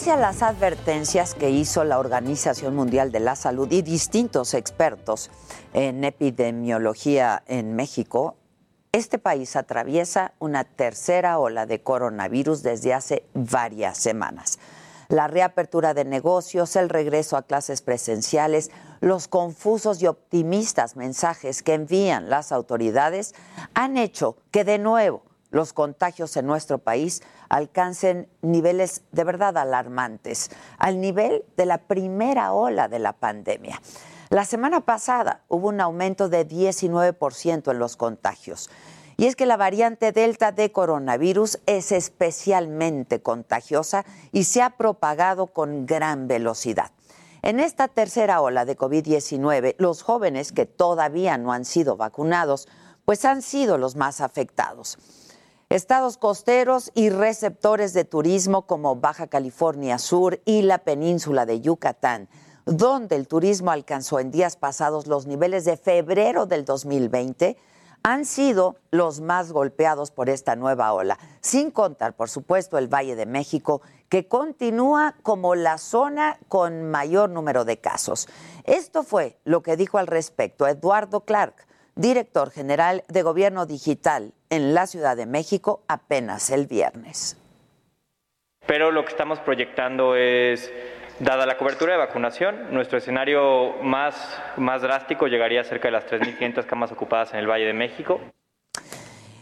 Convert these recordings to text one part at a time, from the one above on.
Pese a las advertencias que hizo la Organización Mundial de la Salud y distintos expertos en epidemiología en México, este país atraviesa una tercera ola de coronavirus desde hace varias semanas. La reapertura de negocios, el regreso a clases presenciales, los confusos y optimistas mensajes que envían las autoridades han hecho que de nuevo los contagios en nuestro país alcancen niveles de verdad alarmantes, al nivel de la primera ola de la pandemia. La semana pasada hubo un aumento de 19% en los contagios. Y es que la variante Delta de coronavirus es especialmente contagiosa y se ha propagado con gran velocidad. En esta tercera ola de COVID-19, los jóvenes que todavía no han sido vacunados, pues han sido los más afectados. Estados costeros y receptores de turismo como Baja California Sur y la península de Yucatán, donde el turismo alcanzó en días pasados los niveles de febrero del 2020, han sido los más golpeados por esta nueva ola, sin contar, por supuesto, el Valle de México, que continúa como la zona con mayor número de casos. Esto fue lo que dijo al respecto Eduardo Clark, director general de Gobierno Digital en la Ciudad de México apenas el viernes. Pero lo que estamos proyectando es, dada la cobertura de vacunación, nuestro escenario más, más drástico llegaría a cerca de las 3.500 camas ocupadas en el Valle de México.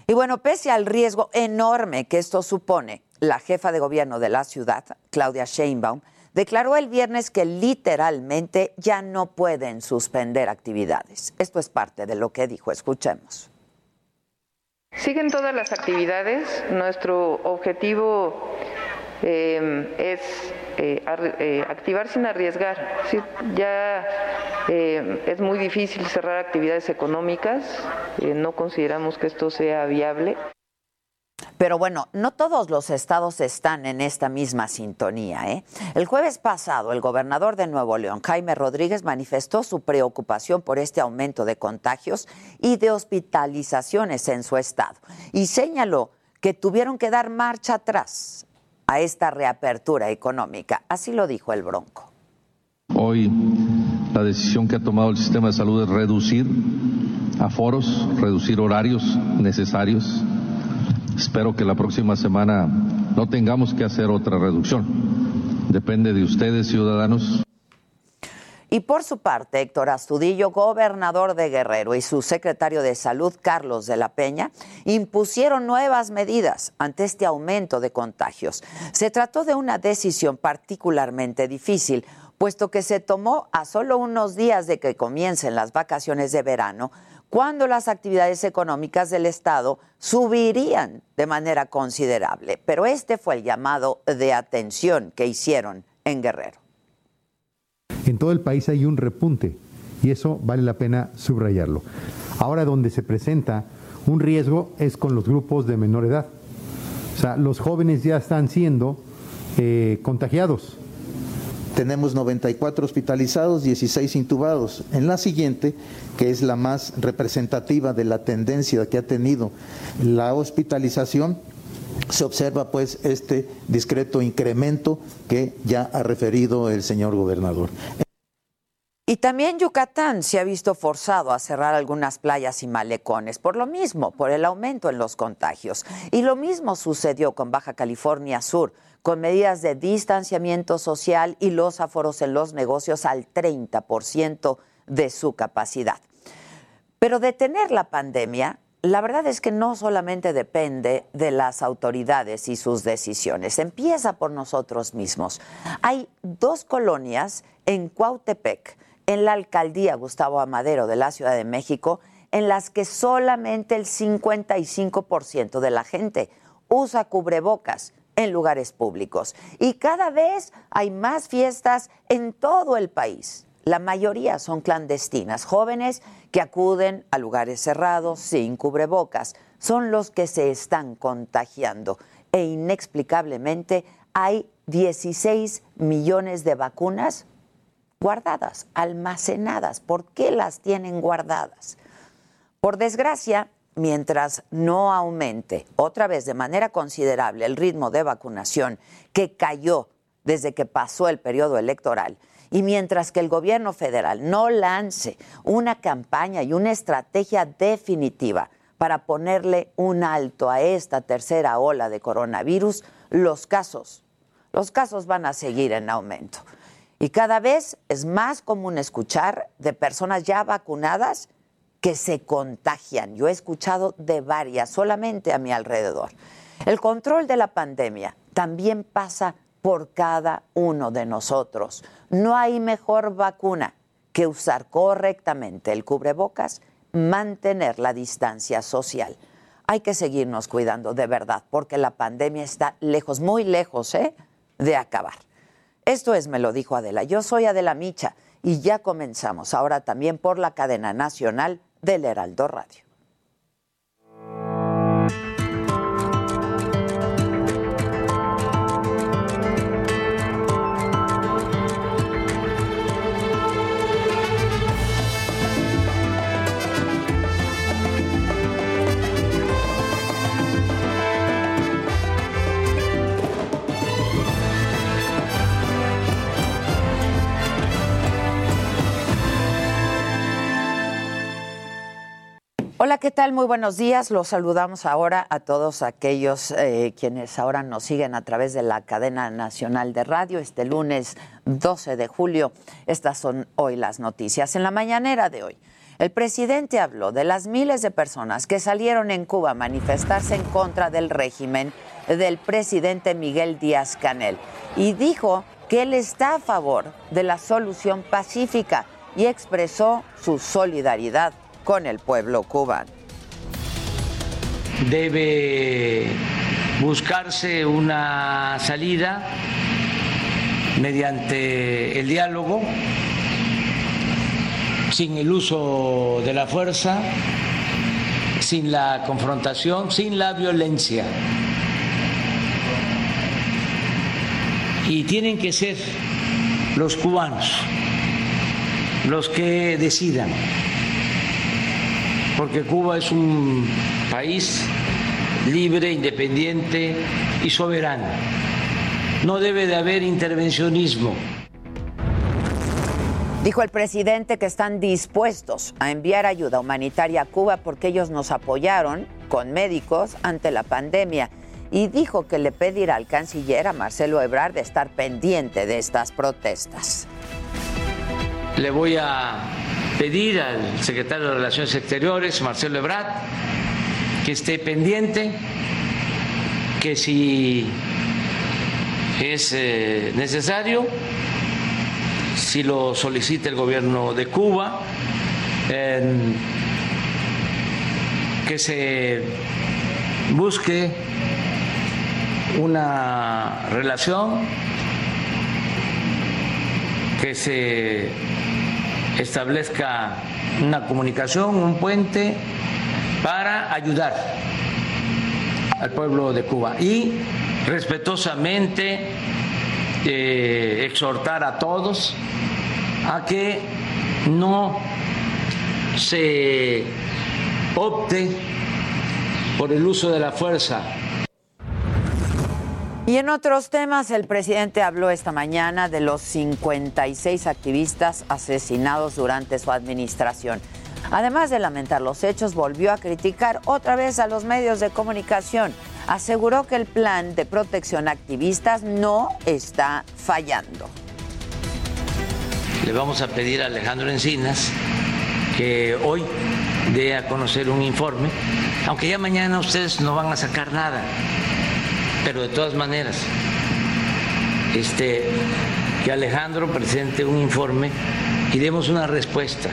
Y bueno, pese al riesgo enorme que esto supone, la jefa de gobierno de la ciudad, Claudia Sheinbaum, declaró el viernes que literalmente ya no pueden suspender actividades. Esto es parte de lo que dijo. Escuchemos. Siguen todas las actividades. Nuestro objetivo eh, es eh, eh, activar sin arriesgar. ¿sí? Ya es muy difícil cerrar actividades económicas. no consideramos que esto sea viable. Pero bueno, no todos los estados están en esta misma sintonía. ¿eh? El jueves pasado, el gobernador de Nuevo León, Jaime Rodríguez, manifestó su preocupación por este aumento de contagios y de hospitalizaciones en su estado y señaló que tuvieron que dar marcha atrás a esta reapertura económica. Así lo dijo el Bronco. Hoy la decisión que ha tomado el sistema de salud es reducir aforos, reducir horarios necesarios Espero que la próxima semana no tengamos que hacer otra reducción. Depende de ustedes, ciudadanos. Y por su parte, Héctor Astudillo, gobernador de Guerrero, y su secretario de Salud, Carlos de la Peña, impusieron nuevas medidas ante este aumento de contagios. Se trató de una decisión particularmente difícil, puesto que se tomó a solo unos días de que comiencen las vacaciones de verano, cuando las actividades económicas del Estado subirían de manera considerable. Pero este fue el llamado de atención que hicieron en Guerrero. En todo el país hay un repunte y eso vale la pena subrayarlo. Ahora donde se presenta un riesgo es con los grupos de menor edad. O sea, los jóvenes ya están siendo eh, contagiados tenemos 94 hospitalizados, 16 intubados. En la siguiente, que es la más representativa de la tendencia que ha tenido la hospitalización, se observa pues este discreto incremento que ya ha referido el señor gobernador. Y también Yucatán se ha visto forzado a cerrar algunas playas y malecones, por lo mismo, por el aumento en los contagios. Y lo mismo sucedió con Baja California Sur, con medidas de distanciamiento social y los aforos en los negocios al 30% de su capacidad. Pero detener la pandemia, la verdad es que no solamente depende de las autoridades y sus decisiones, empieza por nosotros mismos. Hay dos colonias en Cuautepec, en la alcaldía Gustavo Amadero de la Ciudad de México, en las que solamente el 55% de la gente usa cubrebocas en lugares públicos. Y cada vez hay más fiestas en todo el país. La mayoría son clandestinas, jóvenes que acuden a lugares cerrados sin cubrebocas. Son los que se están contagiando. E inexplicablemente hay 16 millones de vacunas guardadas, almacenadas. ¿Por qué las tienen guardadas? Por desgracia, mientras no aumente otra vez de manera considerable el ritmo de vacunación que cayó desde que pasó el periodo electoral, y mientras que el gobierno federal no lance una campaña y una estrategia definitiva para ponerle un alto a esta tercera ola de coronavirus, los casos, los casos van a seguir en aumento. Y cada vez es más común escuchar de personas ya vacunadas que se contagian. Yo he escuchado de varias solamente a mi alrededor. El control de la pandemia también pasa por cada uno de nosotros. No hay mejor vacuna que usar correctamente el cubrebocas, mantener la distancia social. Hay que seguirnos cuidando de verdad, porque la pandemia está lejos, muy lejos, ¿eh? de acabar. Esto es, me lo dijo Adela. Yo soy Adela Micha y ya comenzamos ahora también por la cadena nacional del Heraldo Radio. Hola, ¿qué tal? Muy buenos días. Los saludamos ahora a todos aquellos eh, quienes ahora nos siguen a través de la cadena nacional de radio este lunes 12 de julio. Estas son hoy las noticias. En la mañanera de hoy, el presidente habló de las miles de personas que salieron en Cuba a manifestarse en contra del régimen del presidente Miguel Díaz Canel y dijo que él está a favor de la solución pacífica y expresó su solidaridad con el pueblo cubano. Debe buscarse una salida mediante el diálogo, sin el uso de la fuerza, sin la confrontación, sin la violencia. Y tienen que ser los cubanos los que decidan porque Cuba es un país libre, independiente y soberano. No debe de haber intervencionismo. Dijo el presidente que están dispuestos a enviar ayuda humanitaria a Cuba porque ellos nos apoyaron con médicos ante la pandemia y dijo que le pedirá al canciller a Marcelo Ebrard de estar pendiente de estas protestas. Le voy a pedir al secretario de Relaciones Exteriores, Marcelo Ebrard, que esté pendiente, que si es eh, necesario, si lo solicita el gobierno de Cuba, que se busque una relación, que se establezca una comunicación, un puente para ayudar al pueblo de Cuba y respetuosamente eh, exhortar a todos a que no se opte por el uso de la fuerza y en otros temas, el presidente habló esta mañana de los 56 activistas asesinados durante su administración. Además de lamentar los hechos, volvió a criticar otra vez a los medios de comunicación, aseguró que el plan de protección a activistas no está fallando. Le vamos a pedir a Alejandro Encinas que hoy dé a conocer un informe, aunque ya mañana ustedes no van a sacar nada, pero de todas maneras, este, que Alejandro presente un informe y demos una respuesta.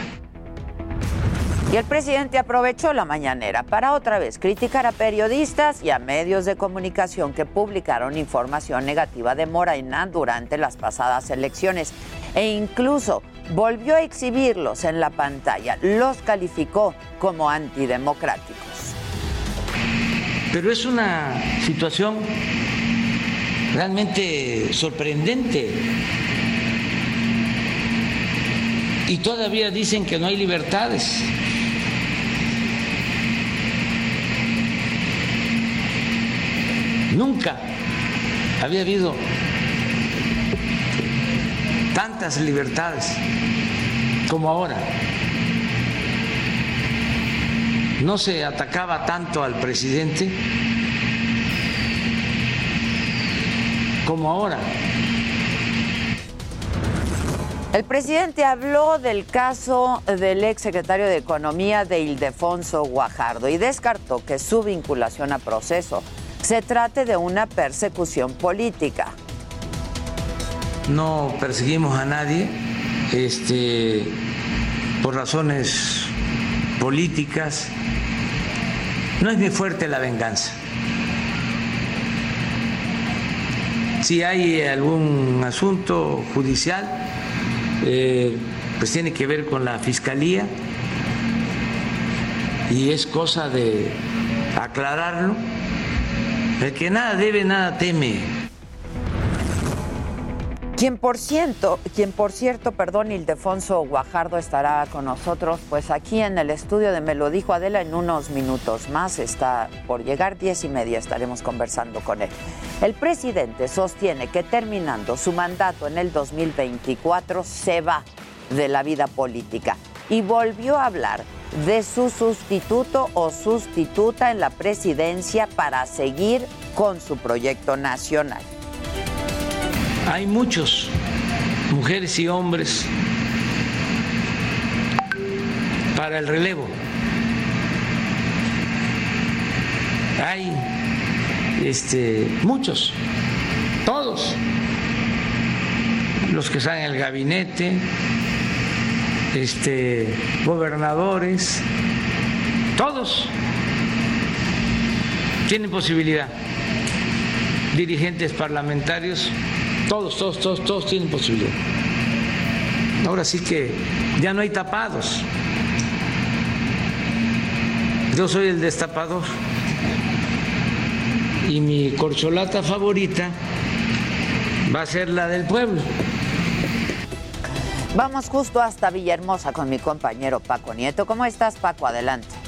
Y el presidente aprovechó la mañanera para otra vez criticar a periodistas y a medios de comunicación que publicaron información negativa de Morena durante las pasadas elecciones e incluso volvió a exhibirlos en la pantalla. Los calificó como antidemocráticos. Pero es una situación realmente sorprendente. Y todavía dicen que no hay libertades. Nunca había habido tantas libertades como ahora. No se atacaba tanto al presidente como ahora. El presidente habló del caso del ex secretario de Economía de Ildefonso Guajardo y descartó que su vinculación a proceso se trate de una persecución política. No perseguimos a nadie este, por razones políticas. No es muy fuerte la venganza. Si hay algún asunto judicial, eh, pues tiene que ver con la fiscalía y es cosa de aclararlo. El que nada debe, nada teme. Quien por cierto, quien por cierto, perdón, Ildefonso Guajardo estará con nosotros, pues aquí en el estudio de Me lo dijo Adela en unos minutos más, está por llegar diez y media, estaremos conversando con él. El presidente sostiene que terminando su mandato en el 2024 se va de la vida política y volvió a hablar de su sustituto o sustituta en la presidencia para seguir con su proyecto nacional. Hay muchos, mujeres y hombres, para el relevo. Hay este, muchos, todos, los que están en el gabinete, este, gobernadores, todos tienen posibilidad, dirigentes parlamentarios, todos, todos, todos, todos tienen posibilidad. Ahora sí que ya no hay tapados. Yo soy el destapador y mi corcholata favorita va a ser la del pueblo. Vamos justo hasta Villahermosa con mi compañero Paco Nieto. ¿Cómo estás, Paco? Adelante.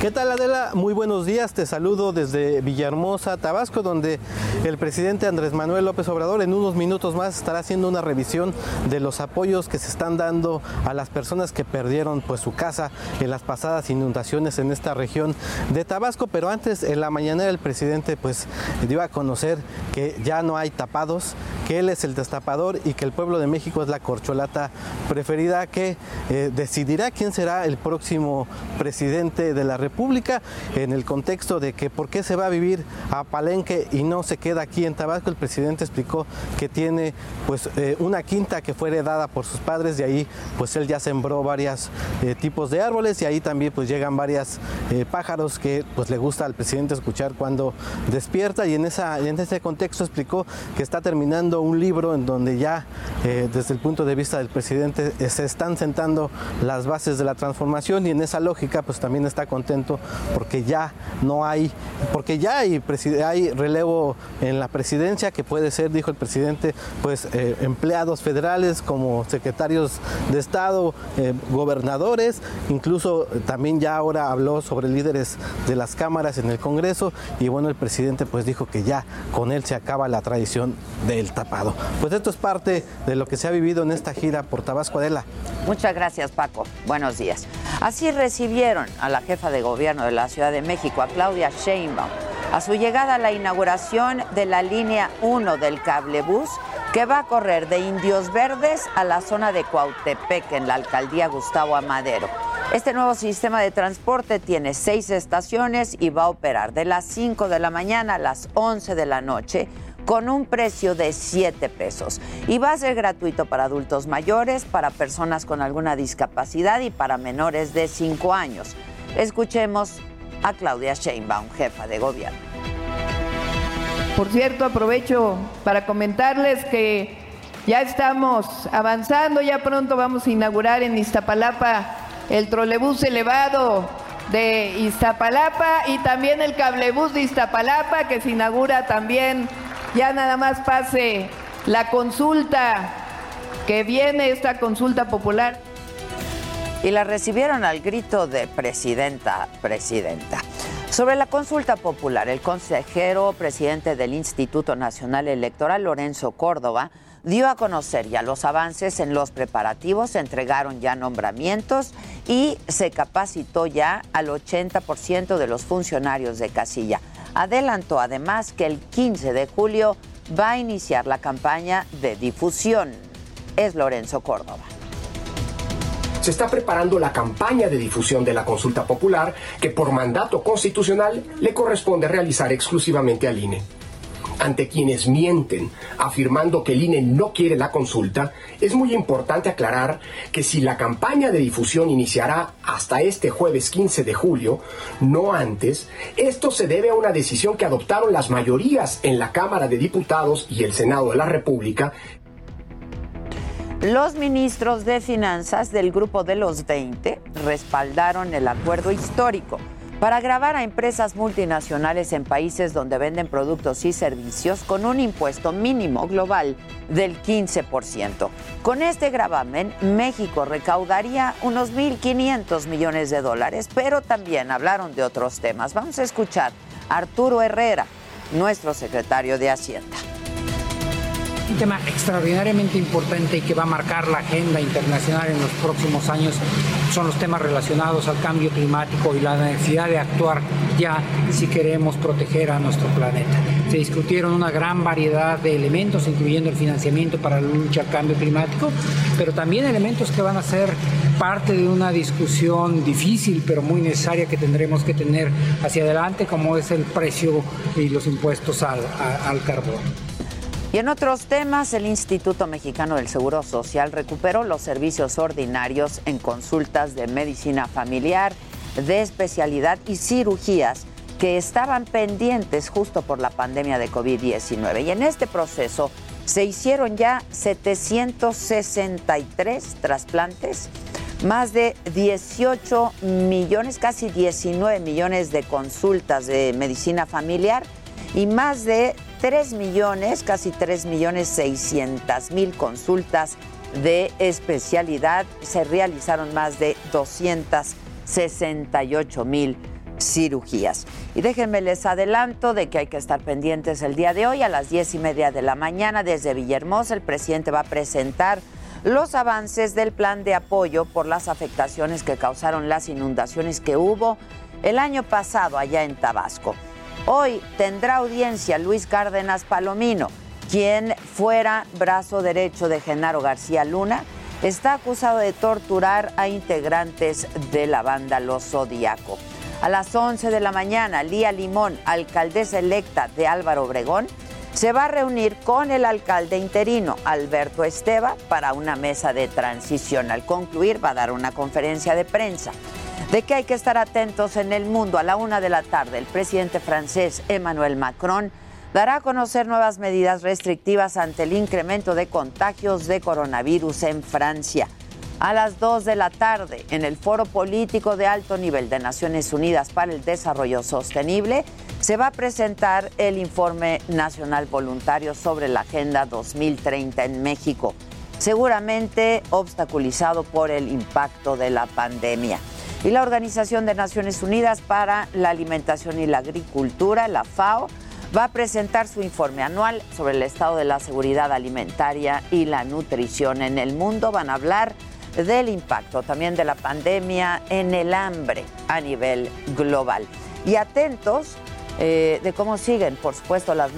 ¿Qué tal Adela? Muy buenos días, te saludo desde Villahermosa, Tabasco, donde el presidente Andrés Manuel López Obrador en unos minutos más estará haciendo una revisión de los apoyos que se están dando a las personas que perdieron pues su casa en las pasadas inundaciones en esta región de Tabasco, pero antes en la mañana el presidente pues dio a conocer que ya no hay tapados, que él es el destapador y que el pueblo de México es la corcholata preferida que eh, decidirá quién será el próximo presidente de la República República en el contexto de que por qué se va a vivir a Palenque y no se queda aquí en Tabasco. El presidente explicó que tiene pues eh, una quinta que fue heredada por sus padres y ahí pues él ya sembró varios eh, tipos de árboles y ahí también pues llegan varias eh, pájaros que pues le gusta al presidente escuchar cuando despierta y en, esa, en ese contexto explicó que está terminando un libro en donde ya desde el punto de vista del presidente se están sentando las bases de la transformación y en esa lógica pues también está contento porque ya no hay, porque ya hay, hay relevo en la presidencia que puede ser, dijo el presidente, pues eh, empleados federales como secretarios de Estado, eh, gobernadores, incluso también ya ahora habló sobre líderes de las cámaras en el Congreso y bueno, el presidente pues dijo que ya con él se acaba la tradición del tapado. Pues esto es parte de lo que se ha vivido en esta gira por Tabasco Adela. Muchas gracias Paco, buenos días. Así recibieron a la jefa de gobierno de la Ciudad de México, a Claudia Sheinbaum, a su llegada a la inauguración de la línea 1 del cablebús que va a correr de Indios Verdes a la zona de Cuautepec en la alcaldía Gustavo Amadero. Este nuevo sistema de transporte tiene seis estaciones y va a operar de las 5 de la mañana a las 11 de la noche con un precio de 7 pesos. Y va a ser gratuito para adultos mayores, para personas con alguna discapacidad y para menores de 5 años. Escuchemos a Claudia Sheinbaum, jefa de gobierno. Por cierto, aprovecho para comentarles que ya estamos avanzando, ya pronto vamos a inaugurar en Iztapalapa el trolebús elevado de Iztapalapa y también el cablebús de Iztapalapa que se inaugura también ya nada más pase la consulta que viene, esta consulta popular. Y la recibieron al grito de presidenta, presidenta. Sobre la consulta popular, el consejero presidente del Instituto Nacional Electoral, Lorenzo Córdoba, dio a conocer ya los avances en los preparativos, se entregaron ya nombramientos y se capacitó ya al 80% de los funcionarios de casilla. Adelantó además que el 15 de julio va a iniciar la campaña de difusión. Es Lorenzo Córdoba. Se está preparando la campaña de difusión de la consulta popular que por mandato constitucional le corresponde realizar exclusivamente al INE ante quienes mienten afirmando que el INE no quiere la consulta, es muy importante aclarar que si la campaña de difusión iniciará hasta este jueves 15 de julio, no antes, esto se debe a una decisión que adoptaron las mayorías en la Cámara de Diputados y el Senado de la República los ministros de Finanzas del Grupo de los 20 respaldaron el acuerdo histórico para grabar a empresas multinacionales en países donde venden productos y servicios con un impuesto mínimo global del 15%. Con este gravamen, México recaudaría unos 1.500 millones de dólares, pero también hablaron de otros temas. Vamos a escuchar a Arturo Herrera, nuestro secretario de Hacienda. Un tema extraordinariamente importante y que va a marcar la agenda internacional en los próximos años son los temas relacionados al cambio climático y la necesidad de actuar ya si queremos proteger a nuestro planeta. Se discutieron una gran variedad de elementos, incluyendo el financiamiento para la lucha al cambio climático, pero también elementos que van a ser parte de una discusión difícil, pero muy necesaria que tendremos que tener hacia adelante, como es el precio y los impuestos al, al carbón. Y en otros temas, el Instituto Mexicano del Seguro Social recuperó los servicios ordinarios en consultas de medicina familiar, de especialidad y cirugías que estaban pendientes justo por la pandemia de COVID-19. Y en este proceso se hicieron ya 763 trasplantes, más de 18 millones, casi 19 millones de consultas de medicina familiar y más de 3 millones, casi 3 millones 600 mil consultas de especialidad. Se realizaron más de 268 mil cirugías. Y déjenme les adelanto de que hay que estar pendientes el día de hoy a las 10 y media de la mañana desde Villahermosa. El presidente va a presentar los avances del plan de apoyo por las afectaciones que causaron las inundaciones que hubo el año pasado allá en Tabasco. Hoy tendrá audiencia Luis Cárdenas Palomino, quien fuera brazo derecho de Genaro García Luna, está acusado de torturar a integrantes de la banda Los Zodíaco. A las 11 de la mañana, Lía Limón, alcaldesa electa de Álvaro Obregón, se va a reunir con el alcalde interino, Alberto Esteva, para una mesa de transición. Al concluir, va a dar una conferencia de prensa de que hay que estar atentos en el mundo. A la una de la tarde, el presidente francés Emmanuel Macron dará a conocer nuevas medidas restrictivas ante el incremento de contagios de coronavirus en Francia. A las dos de la tarde, en el Foro Político de Alto Nivel de Naciones Unidas para el Desarrollo Sostenible, se va a presentar el Informe Nacional Voluntario sobre la Agenda 2030 en México, seguramente obstaculizado por el impacto de la pandemia y la Organización de Naciones Unidas para la Alimentación y la Agricultura, la FAO, va a presentar su informe anual sobre el estado de la seguridad alimentaria y la nutrición en el mundo. Van a hablar del impacto también de la pandemia en el hambre a nivel global. Y atentos eh, de cómo siguen, por supuesto, las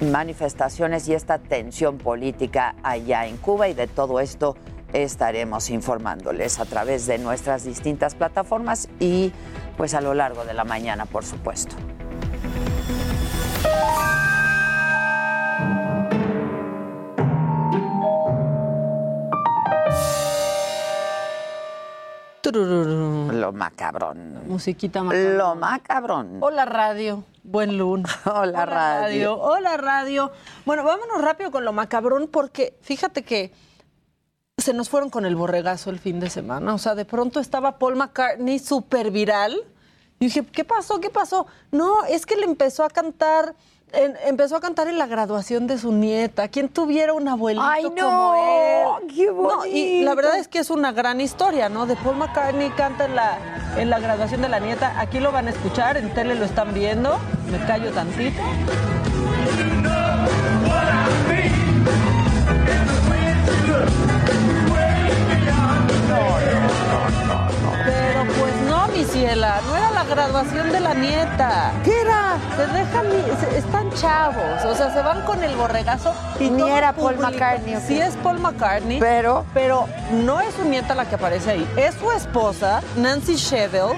manifestaciones y esta tensión política allá en Cuba y de todo esto estaremos informándoles a través de nuestras distintas plataformas y pues a lo largo de la mañana, por supuesto. Lo macabrón. Musiquita macabrón. Lo macabrón. Hola radio, buen lunes. Hola, radio. Hola radio. Bueno, vámonos rápido con lo macabrón porque fíjate que se nos fueron con el borregazo el fin de semana. O sea, de pronto estaba Paul McCartney súper viral. Y dije, ¿qué pasó? ¿Qué pasó? No, es que le empezó a cantar empezó a cantar en la graduación de su nieta. ¿Quién tuviera un abuelito Ay, no, como él? ¡Qué bonito! y la verdad es que es una gran historia, ¿no? De Paul McCartney canta en la, en la graduación de la nieta. Aquí lo van a escuchar, en tele lo están viendo. Me callo tantito. Pero pues no, mi ciela, no era la graduación de la nieta. ¿Qué era? Se dejan, se- están chavos, o sea, se van con el borregazo y Ni era Paul público- McCartney. Sí es Paul McCartney, Pero- pero no es su nieta la que aparece ahí, es su esposa, Nancy Shevell,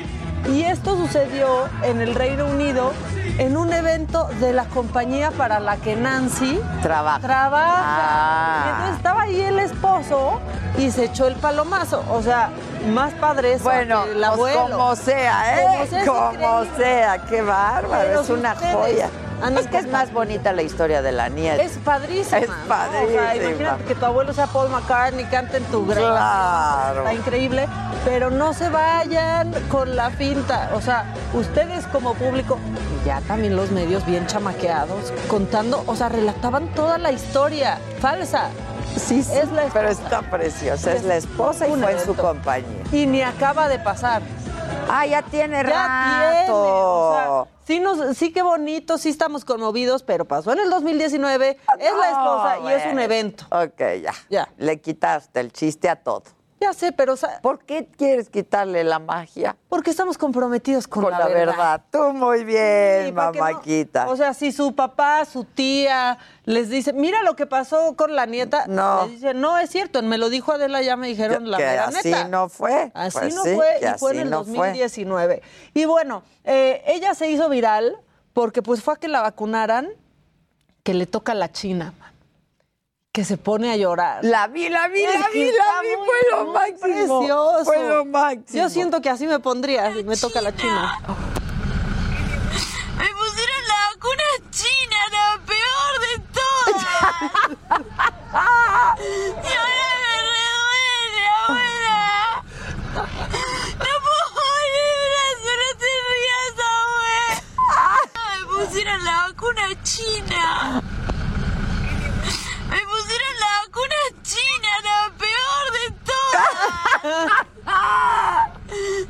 y esto sucedió en el Reino Unido en un evento de la compañía para la que Nancy Trabaja. trabaja. Ah. Y entonces estaba ahí el esposo y se echó el palomazo. O sea, más padre eso Bueno, que el pues abuelo. como sea, ¿eh? Como sea, Como qué bárbaro, Pero es una ustedes joya. Es que es más bonita la historia de la nieta. Es padrísima. Es ¿no? O sea, padrísima. imagínate que tu abuelo sea Paul McCartney, cante en tu grabación. Claro. Está increíble. Pero no se vayan con la finta. O sea, ustedes como público, ya también los medios bien chamaqueados, contando, o sea, relataban toda la historia falsa. Sí, sí, Es la pero está preciosa. Es la esposa y fue en su compañía. Y ni acaba de pasar. Ah, ya tiene Ya rato. tiene. O sea, sí, nos, sí, qué bonito, sí estamos conmovidos, pero pasó en el 2019, es la esposa y es un evento. Ok, ya. Ya. Le quitaste el chiste a todo. Ya sé, pero ¿Por qué quieres quitarle la magia? porque estamos comprometidos con, Con la, verdad. Tú muy bien, Sí, no- mamáquita. o sea, si su papá, su tía les dice, mira lo que pasó con la nieta, No. les dice, no es cierto, me lo dijo Adela, ya me dijeron la que mera así neta. no fue. Así Pues no sí, fue, y fue en el no fue. 2019. Y bueno, eh, ella se hizo viral porque pues fue a que la vacunaran, que le toca a la China, man, que se pone a llorar. La vi, la vi, Es la vi, la vi, muy- fue lo máximo. Precioso. Fue lo máximo. Yo siento que así me pondría si me toca la China. Me pusieron la vacuna china, la peor de todas. y ahora me reduele, abuela. No puedo morir de brazo, no te rías, abuela. Me pusieron la vacuna china. Me pusieron la vacuna la peor de todas.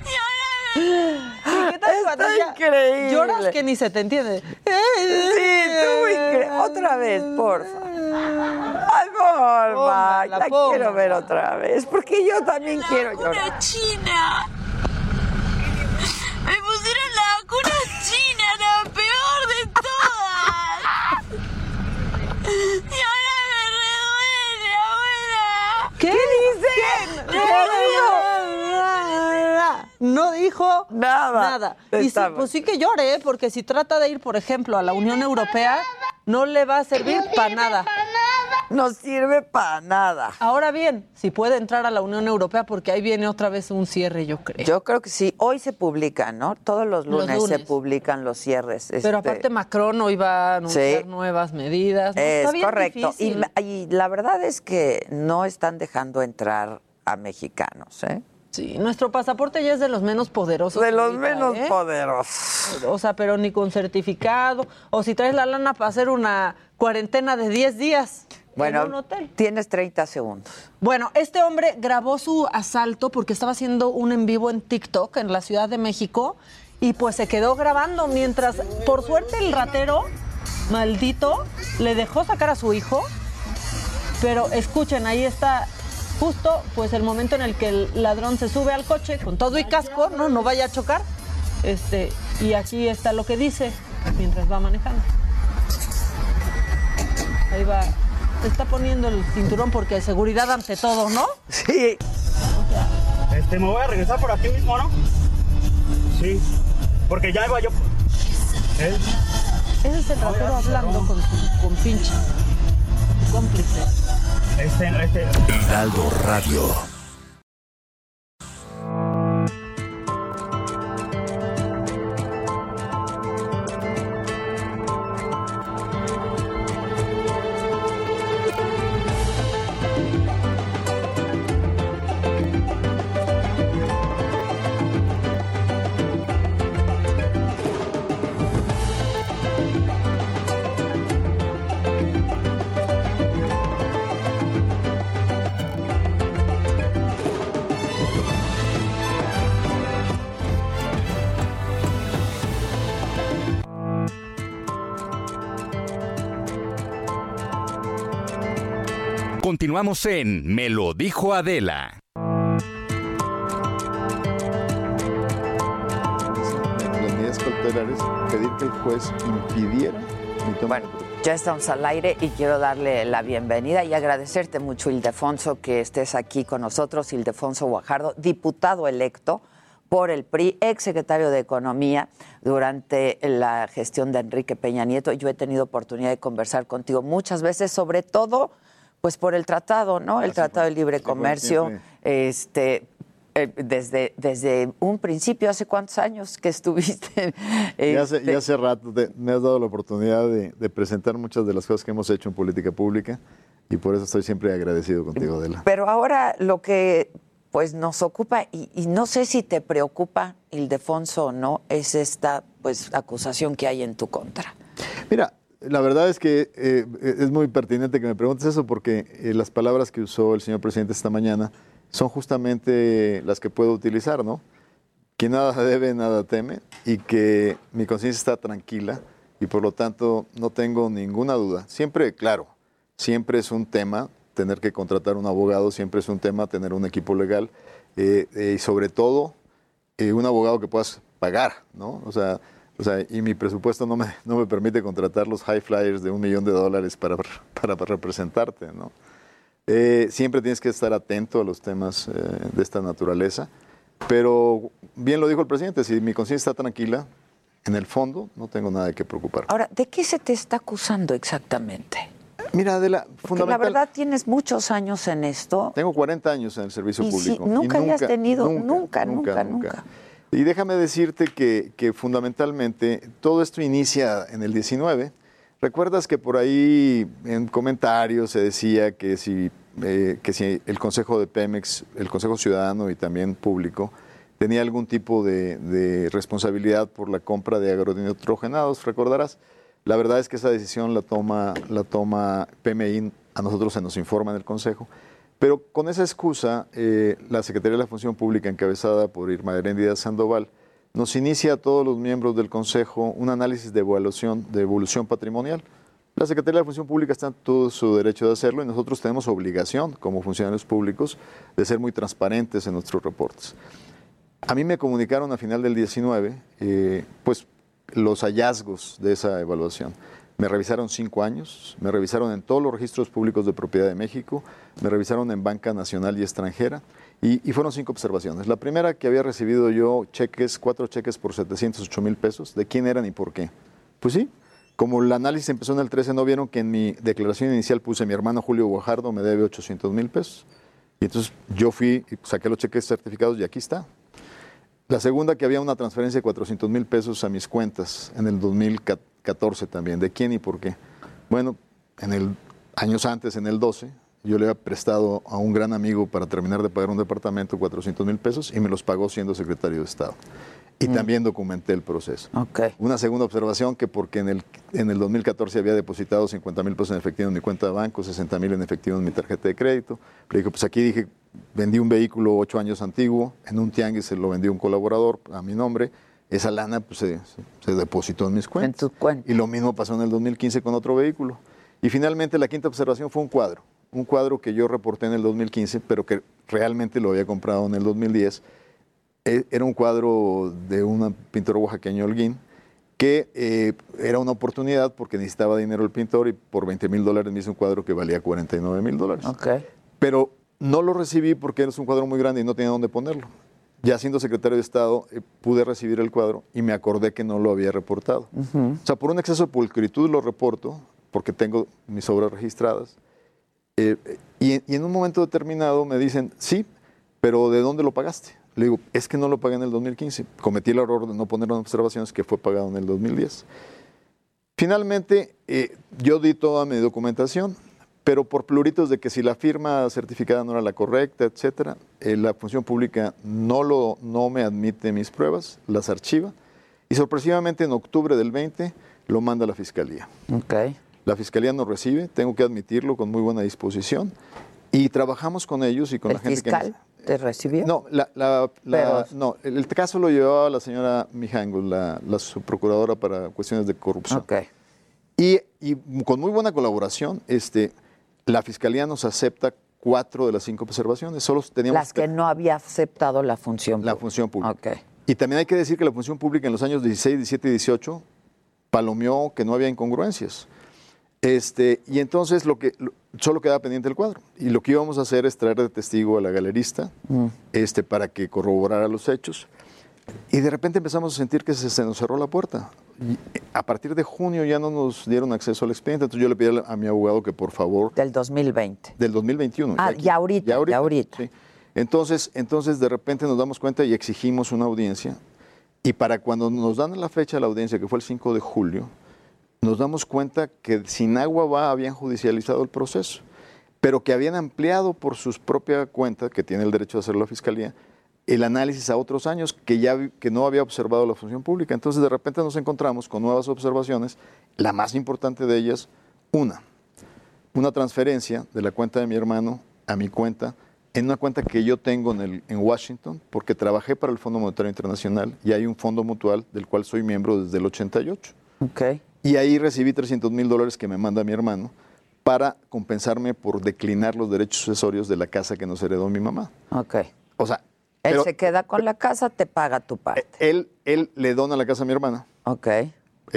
y ahora me... ¿Qué tal Está increíble. Lloras que ni se te entiende. Sí, tú muy incre- Otra vez, porfa. Ay, porfa. La póngala. quiero ver otra vez, porque yo también quiero llorar. vacuna china. Me pusieron la vacuna china, la peor de todas. Y ahora me reduele, abuela. ¿Qué dice? ¿Qué dijo? No dijo Nada. nada. Y sí, pues sí que llore, ¿eh? porque si trata de ir, por ejemplo, a la Unión Europea, no le va a servir para nada. No sirve para nada. Ahora bien, si puede entrar a la Unión Europea, porque ahí viene otra vez un cierre, yo creo. Yo creo que sí. Hoy se publican, ¿no? Todos los Los lunes, se publican los cierres. Pero este, aparte Macron hoy va a anunciar Sí. nuevas medidas. ¿no? Es Está bien correcto. Y la verdad es que no están dejando entrar a mexicanos, ¿eh? Sí, nuestro pasaporte ya es de los menos poderosos. De los ahorita, menos ¿eh? poderosos. O sea, pero ni con certificado. O si traes la lana para hacer una cuarentena de 10 días en un Bueno, hotel. tienes 30 segundos. Bueno, este hombre grabó su asalto porque estaba haciendo un en vivo en TikTok en la Ciudad de México y pues se quedó grabando mientras, por suerte, el ratero maldito le dejó sacar a su hijo. Pero escuchen, ahí está justo pues el momento en el que el ladrón se sube al coche con todo y casco, no, no vaya a chocar. Este, y aquí está lo que dice mientras va manejando. Ahí va. Se está poniendo el cinturón porque seguridad ante todo, ¿no? Sí. Este, me voy a regresar por aquí mismo, ¿no? Sí. Porque ya iba yo. ¿Eh? Ese es el ratero hablando con su con pinche. Su cómplice. Este, este. Heraldo Radio. Continuamos en Me lo dijo Adela. Las medidas cautelares, pedir que el juez impidiera mi toma Bueno, ya estamos al aire y quiero darle la bienvenida y agradecerte mucho, Ildefonso, que estés aquí con nosotros. Ildefonso Guajardo, diputado electo por el PRI, exsecretario de Economía durante la gestión de Enrique Peña Nieto. Yo he tenido oportunidad de conversar contigo muchas veces, sobre todo pues por el tratado, ¿no? El Tratado de Libre Comercio, este eh, desde, desde un principio, ¿hace cuántos años que estuviste? Ya hace, Este, ya hace rato te- me has dado la oportunidad de, de presentar muchas de las cosas que hemos hecho en política pública y por eso estoy siempre agradecido contigo, Adela. Pero ahora lo que pues nos ocupa, y, y no sé si te preocupa, Ildefonso, o no, es esta pues acusación que hay en tu contra. Mira, la verdad es que eh, es muy pertinente que me preguntes eso porque eh, las palabras que usó el señor presidente esta mañana son justamente las que puedo utilizar, ¿no? Que nada debe, nada teme y que mi conciencia está tranquila y por lo tanto no tengo ninguna duda. Siempre, claro, siempre es un tema tener que contratar un abogado, siempre es un tema tener un equipo legal eh, eh, y sobre todo eh, un abogado que puedas pagar, ¿no? O sea, o sea, y mi presupuesto no me, no me permite contratar los high flyers de un millón de dólares para, para, representarte, ¿no? Eh, siempre tienes que estar atento a los temas eh, de esta naturaleza, pero bien lo dijo el presidente, si mi conciencia está tranquila, en el fondo no tengo nada de qué preocupar. Ahora, ¿de qué se te está acusando exactamente? Mira, de la Porque la fundamental... verdad tienes muchos años en esto. Tengo 40 años en el servicio Y público. nunca hayas tenido- nunca, nunca, nunca. Y déjame decirte que, fundamentalmente todo esto inicia en el 19. ¿Recuerdas que por ahí en comentarios se decía que si, eh, que si el Consejo de Pemex, el Consejo Ciudadano y también público, tenía algún tipo de, de responsabilidad por la compra de agronitrogenados, recordarás? La verdad es que esa decisión la toma, la toma PMI, a nosotros se nos informa en el Consejo, pero con esa excusa, eh, la Secretaría de la Función Pública, encabezada por Irma Heréndida Sandoval, nos inicia a todos los miembros del Consejo un análisis de evaluación, de evolución patrimonial. La Secretaría de la Función Pública está en todo su derecho de hacerlo y nosotros tenemos obligación, como funcionarios públicos, de ser muy transparentes en nuestros reportes. A mí me comunicaron a final del 19, eh, pues los hallazgos de esa evaluación. Me revisaron cinco años, me revisaron en todos los registros públicos de propiedad de México, me revisaron en banca nacional y extranjera y, y fueron cinco observaciones. La primera que había recibido yo cheques, cuatro cheques por 708 mil pesos, ¿de quién eran y por qué? Pues sí, como el análisis empezó en el 13, no vieron que en mi declaración inicial puse mi hermano Julio Guajardo me debe 800 mil pesos. Y entonces yo fui saqué los cheques certificados y aquí está. La segunda, que había una transferencia de 400 mil pesos a mis cuentas en el 2014 también. ¿De quién y por qué? Bueno, en el años antes, en el 12, yo le había prestado a un gran amigo para terminar de pagar un departamento 400 mil pesos y me los pagó siendo secretario de Estado. Y también documenté el proceso. Una segunda observación, que porque en el, en el 2014 había depositado 50 mil pesos en efectivo en mi cuenta de banco, 60 mil en efectivo en mi tarjeta de crédito. Le dije, pues aquí dije, vendí un vehículo ocho años antiguo, en un tianguis se lo vendió un colaborador a mi nombre. Esa lana pues, se, se depositó en mis cuentas. Y lo mismo pasó en el 2015 con otro vehículo. Y finalmente la quinta observación fue un cuadro. un cuadro que yo reporté en el 2015, pero que realmente lo había comprado en el 2010. E- Era un cuadro de un pintor oaxaqueño Holguín, que eh, era una oportunidad porque necesitaba dinero el pintor y por 20 mil dólares me hizo un cuadro que valía 49 mil dólares. Pero no lo recibí porque es un cuadro muy grande y no tenía dónde ponerlo. Ya siendo secretario de Estado, eh, pude recibir el cuadro y me acordé que no lo había reportado. O sea, por un exceso de pulcritud lo reporto, porque tengo mis obras registradas. Eh, y, y en un momento determinado me dicen, sí, pero ¿de dónde lo pagaste? Le digo, es que no lo pagué en el 2015. Cometí el error de no poner en observaciones que fue pagado en el 2010. Finalmente, eh, yo di toda mi documentación, pero por pluritos de que si la firma certificada no era la correcta, etcétera, eh, la función pública no, lo, no me admite mis pruebas, las archiva, y sorpresivamente en octubre del 20 lo manda a la fiscalía. La fiscalía no recibe, tengo que admitirlo con muy buena disposición, y trabajamos con ellos y con ¿El la gente fiscal que... te recibió? No, la, la- la- no, el, el caso lo llevaba la señora Mijangos, la, la subprocuradora para cuestiones de corrupción. Y, y con muy buena colaboración, este, la fiscalía nos acepta cuatro de las cinco observaciones. Solo teníamos Las que no había aceptado la función. la función pública. Y también hay que decir que la función pública en los años 16, 17 y 18 palomeó que no había incongruencias. Este, y entonces lo que lo- solo quedaba pendiente el cuadro. Y lo que íbamos a hacer es traer de testigo a la galerista este, para que corroborara los hechos. Y de repente empezamos a sentir que se, se nos cerró la puerta. Y a partir de junio ya no nos dieron acceso al expediente. Entonces yo le pedí a, mi abogado que por favor... Del 2020. Del 2021. Ah, ya ahorita, ya ahorita. sí. Entonces, entonces de repente nos damos cuenta y exigimos una audiencia. Y para cuando nos dan la fecha de la audiencia, que fue el 5 de julio, nos damos cuenta que sin agua va habían judicializado el proceso, pero que habían ampliado por sus propia cuenta, que tiene el derecho de hacer la fiscalía, el análisis a otros años que ya que no había observado la función pública. Entonces de repente nos encontramos con nuevas observaciones, la más importante de ellas, una, una transferencia de la cuenta de mi hermano a mi cuenta, en una cuenta que yo tengo en, el- en Washington, porque trabajé para el Fondo Monetario Internacional y hay un fondo mutual del cual soy miembro desde el 88. Y ahí recibí 300 mil dólares que me manda mi hermano para compensarme por declinar los derechos sucesorios de la casa que nos heredó mi mamá. Ok. O sea, Él pero se queda con la casa, te paga tu parte. él, él le dona la casa a mi hermana. Ok. eh,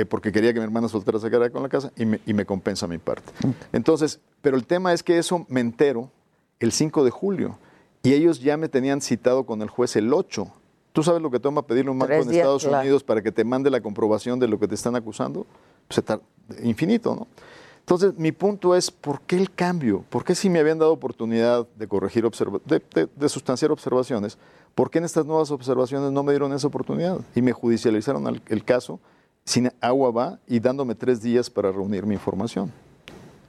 porque quería que mi hermana soltera se quedara con la casa y me, y me compensa mi parte. Entonces, pero el tema es que eso me entero el 5 de julio y ellos ya me tenían citado con el juez el 8. ¿Tú sabes lo que toma pedirle un banco en Estados claro. Unidos para que te mande la comprobación de lo que te están acusando? Pues, infinito, ¿no? Entonces, mi punto es, ¿por qué el cambio? ¿Por qué si me habían dado oportunidad de corregir, de, de- de sustanciar observaciones, ¿por qué en estas nuevas observaciones no me dieron esa oportunidad? Y me judicializaron el, el caso sin agua va y dándome tres días para reunir mi información.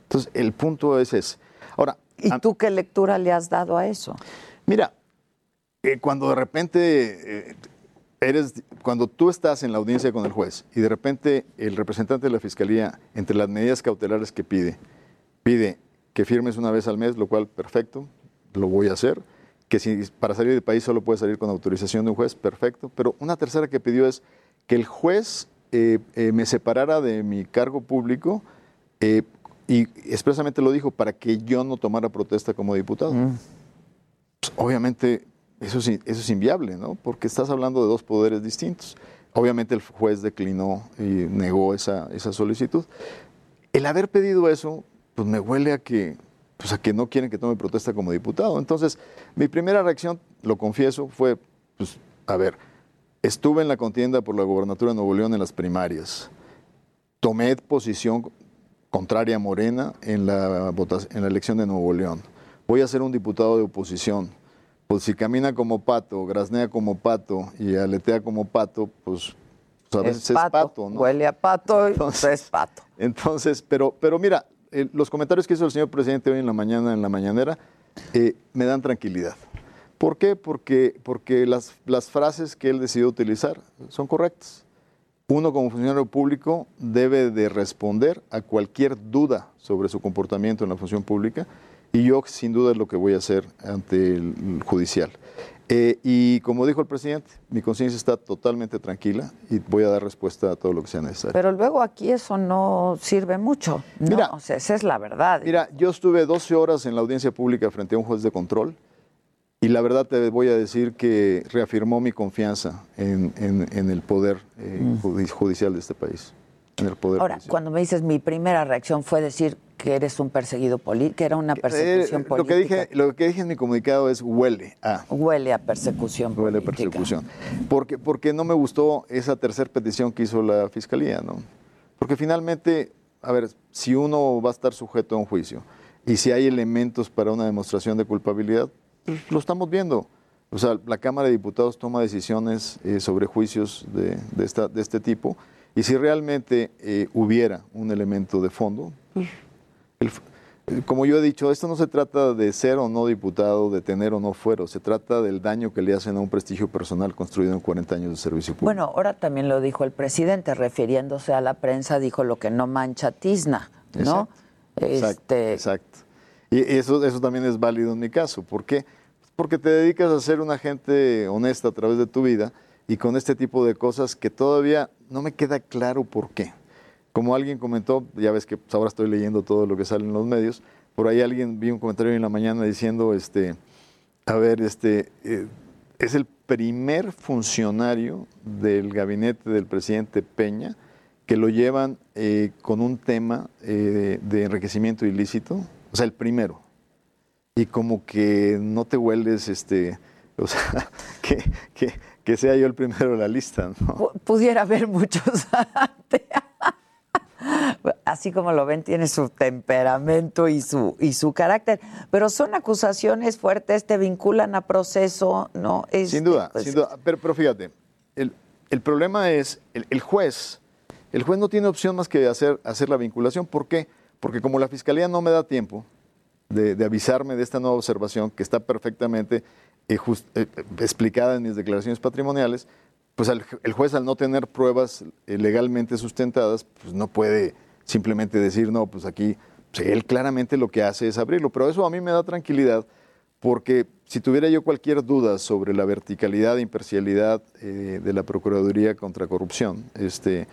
Entonces, el punto es ese. Ahora, ¿Y tú qué lectura le has dado a eso? Mira, eh, cuando de repente eh, eres, cuando tú estás en la audiencia con el juez y de repente el representante de la fiscalía, entre las medidas cautelares que pide, pide que firmes una vez al mes, lo cual perfecto, lo voy a hacer. Que si para salir del país solo puede salir con autorización de un juez, perfecto. Pero una tercera que pidió es que el juez eh, eh, me separara de mi cargo público eh, y expresamente lo dijo para que yo no tomara protesta como diputado. Pues, obviamente eso es, inviable, ¿no? Porque estás hablando de dos poderes distintos. Obviamente el juez declinó y negó esa, solicitud. El haber pedido eso, pues me huele a que, pues a que no quieren que tome protesta como diputado. Entonces, mi primera reacción, lo confieso, fue, pues, a ver, estuve en la contienda por la gobernatura de Nuevo León en las primarias. Tomé posición contraria a Morena en la elección de Nuevo León. Voy a ser un diputado de oposición. Pues si camina como pato, grasnea como pato y aletea como pato, pues, pues a veces es pato, ¿no? Huele a pato y es pato. Entonces, pero, pero mira, eh, los comentarios que hizo el señor presidente hoy en la mañana, en la mañanera, eh, me dan tranquilidad. ¿Por qué? Porque, porque las, las frases que él decidió utilizar son correctas. Uno como funcionario público debe de responder a cualquier duda sobre su comportamiento en la función pública Y yo sin duda es lo que voy a hacer ante el judicial. Eh, y como dijo el presidente, mi conciencia está totalmente tranquila y voy a dar respuesta a todo lo que sea necesario. Pero luego aquí eso no sirve mucho. ¿no? Mira, o sea, esa es la verdad. Mira, yo estuve 12 horas en la audiencia pública frente a un juez de control y la verdad te voy a decir que reafirmó mi confianza en, en- en el poder eh, Mm. judi- judicial de este país. En el poder Ahora, judicial. cuando me dices mi primera reacción fue decir que eres un perseguido político, que era una persecución Eh, lo, política. que dije, lo que dije en mi comunicado es huele a. Huele a persecución Huele a política. persecución. Porque, porque no me gustó esa tercera petición que hizo la fiscalía, ¿no? Porque finalmente, a ver, si uno va a estar sujeto a un juicio y si hay elementos para una demostración de culpabilidad, pues, lo estamos viendo. O sea, la Cámara de Diputados toma decisiones eh, sobre juicios de, de esta, de este tipo y si realmente eh, hubiera un elemento de fondo, pues, el como yo he dicho, esto no se trata de ser o no diputado, de tener o no fuero, se trata del daño que le hacen a un prestigio personal construido en 40 años de servicio público. Bueno, ahora también lo dijo el presidente, refiriéndose a la prensa, dijo lo que no mancha tizna, ¿no? Exacto, Este, exacto. Y eso, eso también es válido en mi caso. ¿Por qué? Porque te dedicas a ser una gente honesta a través de tu vida y con este tipo de cosas que todavía no me queda claro por qué. Como alguien comentó, ya ves que pues, ahora estoy leyendo todo lo que sale en los medios, por ahí alguien vi un comentario en la mañana diciendo, este, a ver, este, eh, es el primer funcionario del gabinete del presidente Peña que lo llevan eh, con un tema eh, de enriquecimiento ilícito, o sea, el primero. Y como que no te hueles, este, o sea, que, que, que sea yo el primero de la lista, ¿no? pu- pudiera haber muchos antes. Así como lo ven, tiene su temperamento y su, y su carácter. Pero son acusaciones fuertes, te vinculan a proceso, ¿no? Sin duda, pues, sin duda. Pero, pero fíjate, el, el problema es, el, el juez, el juez no tiene opción más que hacer, hacer la vinculación. ¿Por qué? Porque como la fiscalía no me da tiempo de, de avisarme de esta nueva observación, que está perfectamente eh, jus- eh, explicada en mis declaraciones patrimoniales, pues el juez al no tener pruebas eh, legalmente sustentadas, pues no puede simplemente decir, no, pues aquí, pues, él claramente lo que hace es abrirlo. Pero eso a mí me da tranquilidad porque si tuviera yo cualquier duda sobre la verticalidad e imparcialidad eh, de la Procuraduría contra Corrupción, este,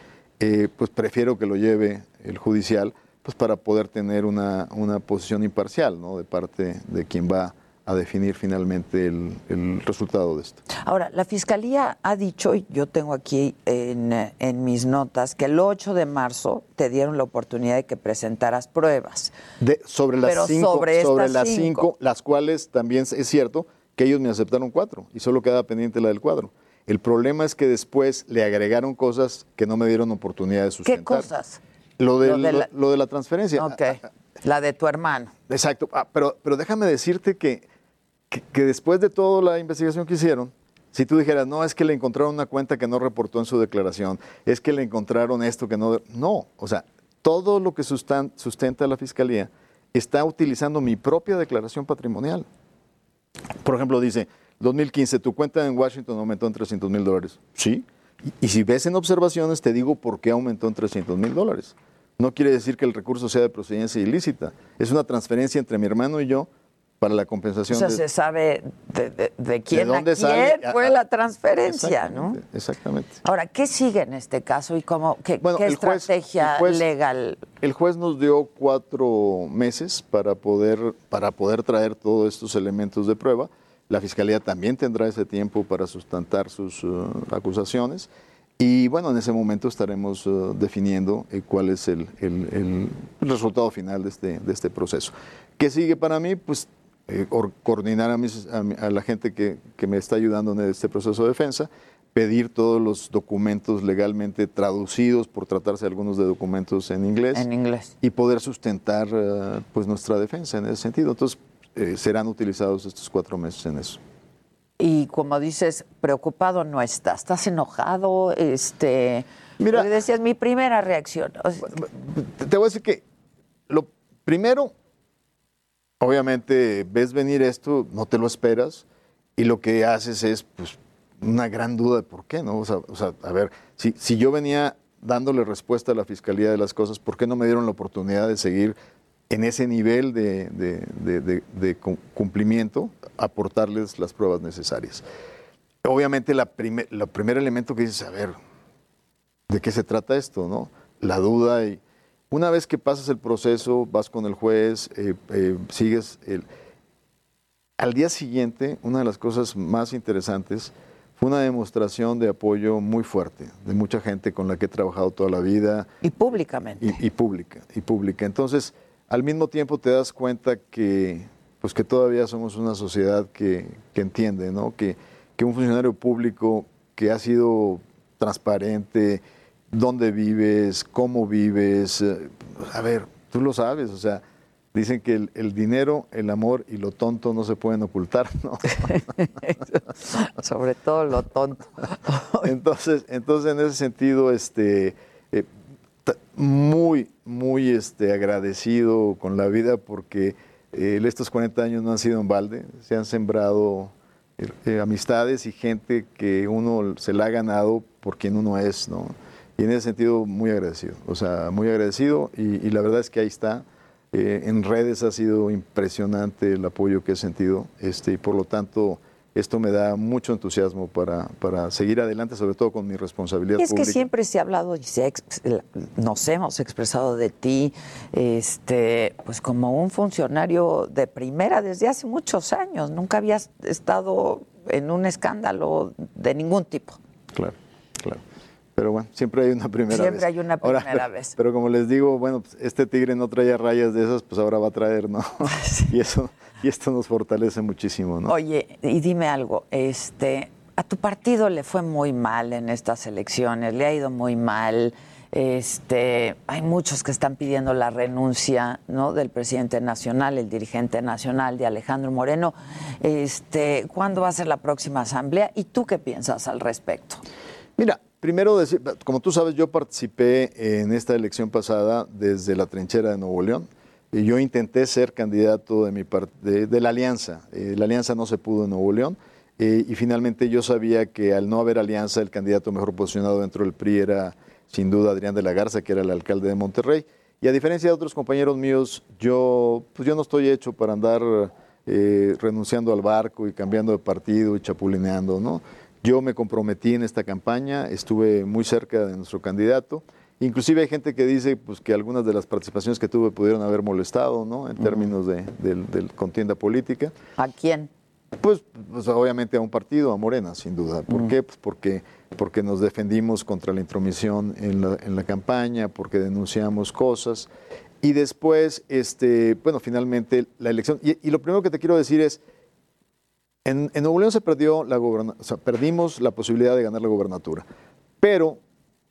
pues prefiero que lo lleve el judicial pues para poder tener una, una posición imparcial ¿no? de parte de quien va a definir finalmente el, el resultado de esto. Ahora, la Fiscalía ha dicho, y yo tengo aquí en, en mis notas, que el 8 de marzo te dieron la oportunidad de que presentaras pruebas. De, sobre las Pero cinco, sobre estas las cinco. cinco, las cuales también es cierto que ellos me aceptaron cuatro y solo queda pendiente la del cuadro. El problema es que después le agregaron cosas que no me dieron oportunidad de sustentar. ¿Qué cosas? Lo de, Lo de la- lo de la transferencia. Ok, la de tu hermano. Exacto, Ah, pero, pero déjame decirte que, que, después de toda la investigación que hicieron, si tú dijeras, no, es que le encontraron una cuenta que no reportó en su declaración, es que le encontraron esto que no... No, o sea, todo lo que sustenta la Fiscalía está utilizando mi propia declaración patrimonial. Por ejemplo, dice, 2015, tu cuenta en Washington aumentó en 300 mil dólares. Sí. Y, y si ves en observaciones, te digo por qué aumentó en 300 mil dólares. No quiere decir que el recurso sea de procedencia ilícita. Es una transferencia entre mi hermano y yo para la O compensación sea, de, se sabe de, de- de quién dónde a quién fue la transferencia, ¿no? Exactamente. Ahora, ¿qué sigue en este caso y cómo, qué, Bueno, qué el juez- estrategia el juez- legal? El juez nos dio cuatro meses para poder, para poder traer todos estos elementos de prueba. La Fiscalía también tendrá ese tiempo para sustentar sus eh, acusaciones. Y bueno, en ese momento estaremos eh, definiendo eh, cuál es el, el- el resultado final de este, de este proceso. ¿Qué sigue para mí? Pues eh, or- coordinar a, mis- a a la gente que, que me está ayudando en este proceso de defensa, pedir todos los documentos legalmente traducidos, por tratarse de algunos de documentos en inglés. En inglés. Y poder sustentar eh, pues nuestra defensa en ese sentido. Entonces, eh, serán utilizados estos cuatro meses en eso. Y como dices, preocupado no estás, estás enojado, este, Mira, decías mi primera reacción. o sea, te, te voy a decir que lo primero, obviamente, ves venir esto, no te lo esperas, y lo que haces es pues, una gran duda de por qué, ¿no? O sea, o sea, a ver, si, si yo venía dándole respuesta a la fiscalía de las cosas, ¿por qué no me dieron la oportunidad de seguir en ese nivel de, de- de- de- de cu- cumplimiento, aportarles las pruebas necesarias. Obviamente, la prime- el primer elemento que dices, a ver, ¿de qué se trata esto? ¿no? La duda y una vez que pasas el proceso, vas con el juez, eh, eh, sigues el... Al día siguiente, una de las cosas más interesantes fue una demostración de apoyo muy fuerte de mucha gente con la que he trabajado toda la vida. Y públicamente. Y, y pública, y pública. Entonces, al mismo tiempo te das cuenta que, pues que todavía somos una sociedad que, que entiende, ¿no? Que, que un funcionario público que ha sido transparente, dónde vives, cómo vives, eh, a ver, tú lo sabes, o sea, dicen que el, el dinero, el amor y lo tonto no se pueden ocultar, ¿no? Sobre todo lo tonto. entonces, entonces en ese sentido, este, eh, muy, muy este, agradecido con la vida porque eh, estos 40 años no han sido en balde, se han sembrado eh, amistades y gente que uno se la ha ganado por quien uno es, ¿no? Y en ese sentido, muy agradecido, o sea, muy agradecido y, y la verdad es que ahí está. Eh, en redes ha sido impresionante el apoyo que he sentido este, y por lo tanto esto me da mucho entusiasmo para, para seguir adelante, sobre todo con mi responsabilidad Y es que pública. siempre se ha hablado y se nos hemos expresado de ti, este, pues como un funcionario de primera desde hace muchos años. Nunca habías estado en un escándalo de ningún tipo. Claro. Pero bueno, siempre hay una primera Siempre vez. hay una primera vez. Pero como les digo, bueno, pues, este tigre no traía rayas de esas, pues ahora va a traer, ¿no? y eso, y esto nos fortalece muchísimo, ¿no? Oye, y dime algo, este, a tu partido le fue muy mal en estas elecciones, le ha ido muy mal. Este, hay muchos que están pidiendo la renuncia, ¿no? Del presidente nacional, el dirigente nacional de Alejandro Moreno. Este, ¿cuándo va a ser la próxima asamblea? ¿Y tú qué piensas al respecto? Mira, primero decir, como tú sabes, yo participé en esta elección pasada desde la trinchera de Nuevo León. Y yo intenté ser candidato de, mi de, de la alianza. Eh, la alianza no se pudo en Nuevo León. eh, y finalmente yo sabía que al no haber alianza, el candidato mejor posicionado dentro del PRI era sin duda Adrián de la Garza, que era el alcalde de Monterrey. Y a diferencia de otros compañeros míos, yo, pues yo no estoy hecho para andar eh, renunciando al barco y cambiando de partido y chapulineando, ¿no? Yo me comprometí en esta campaña, estuve muy cerca de nuestro candidato. Inclusive hay gente que dice pues, que algunas de las participaciones que tuve pudieron haber molestado, ¿no? En términos de, contienda política. ¿A quién? Pues, pues, obviamente a un partido, a Morena, sin duda. ¿Por qué? Pues porque, porque nos defendimos contra la intromisión en la, en la campaña, porque denunciamos cosas. Y después, este, bueno, finalmente la elección. Y, y lo primero que te quiero decir es, en, en Nuevo León se perdió la o sea, perdimos la posibilidad de ganar la gobernatura. Pero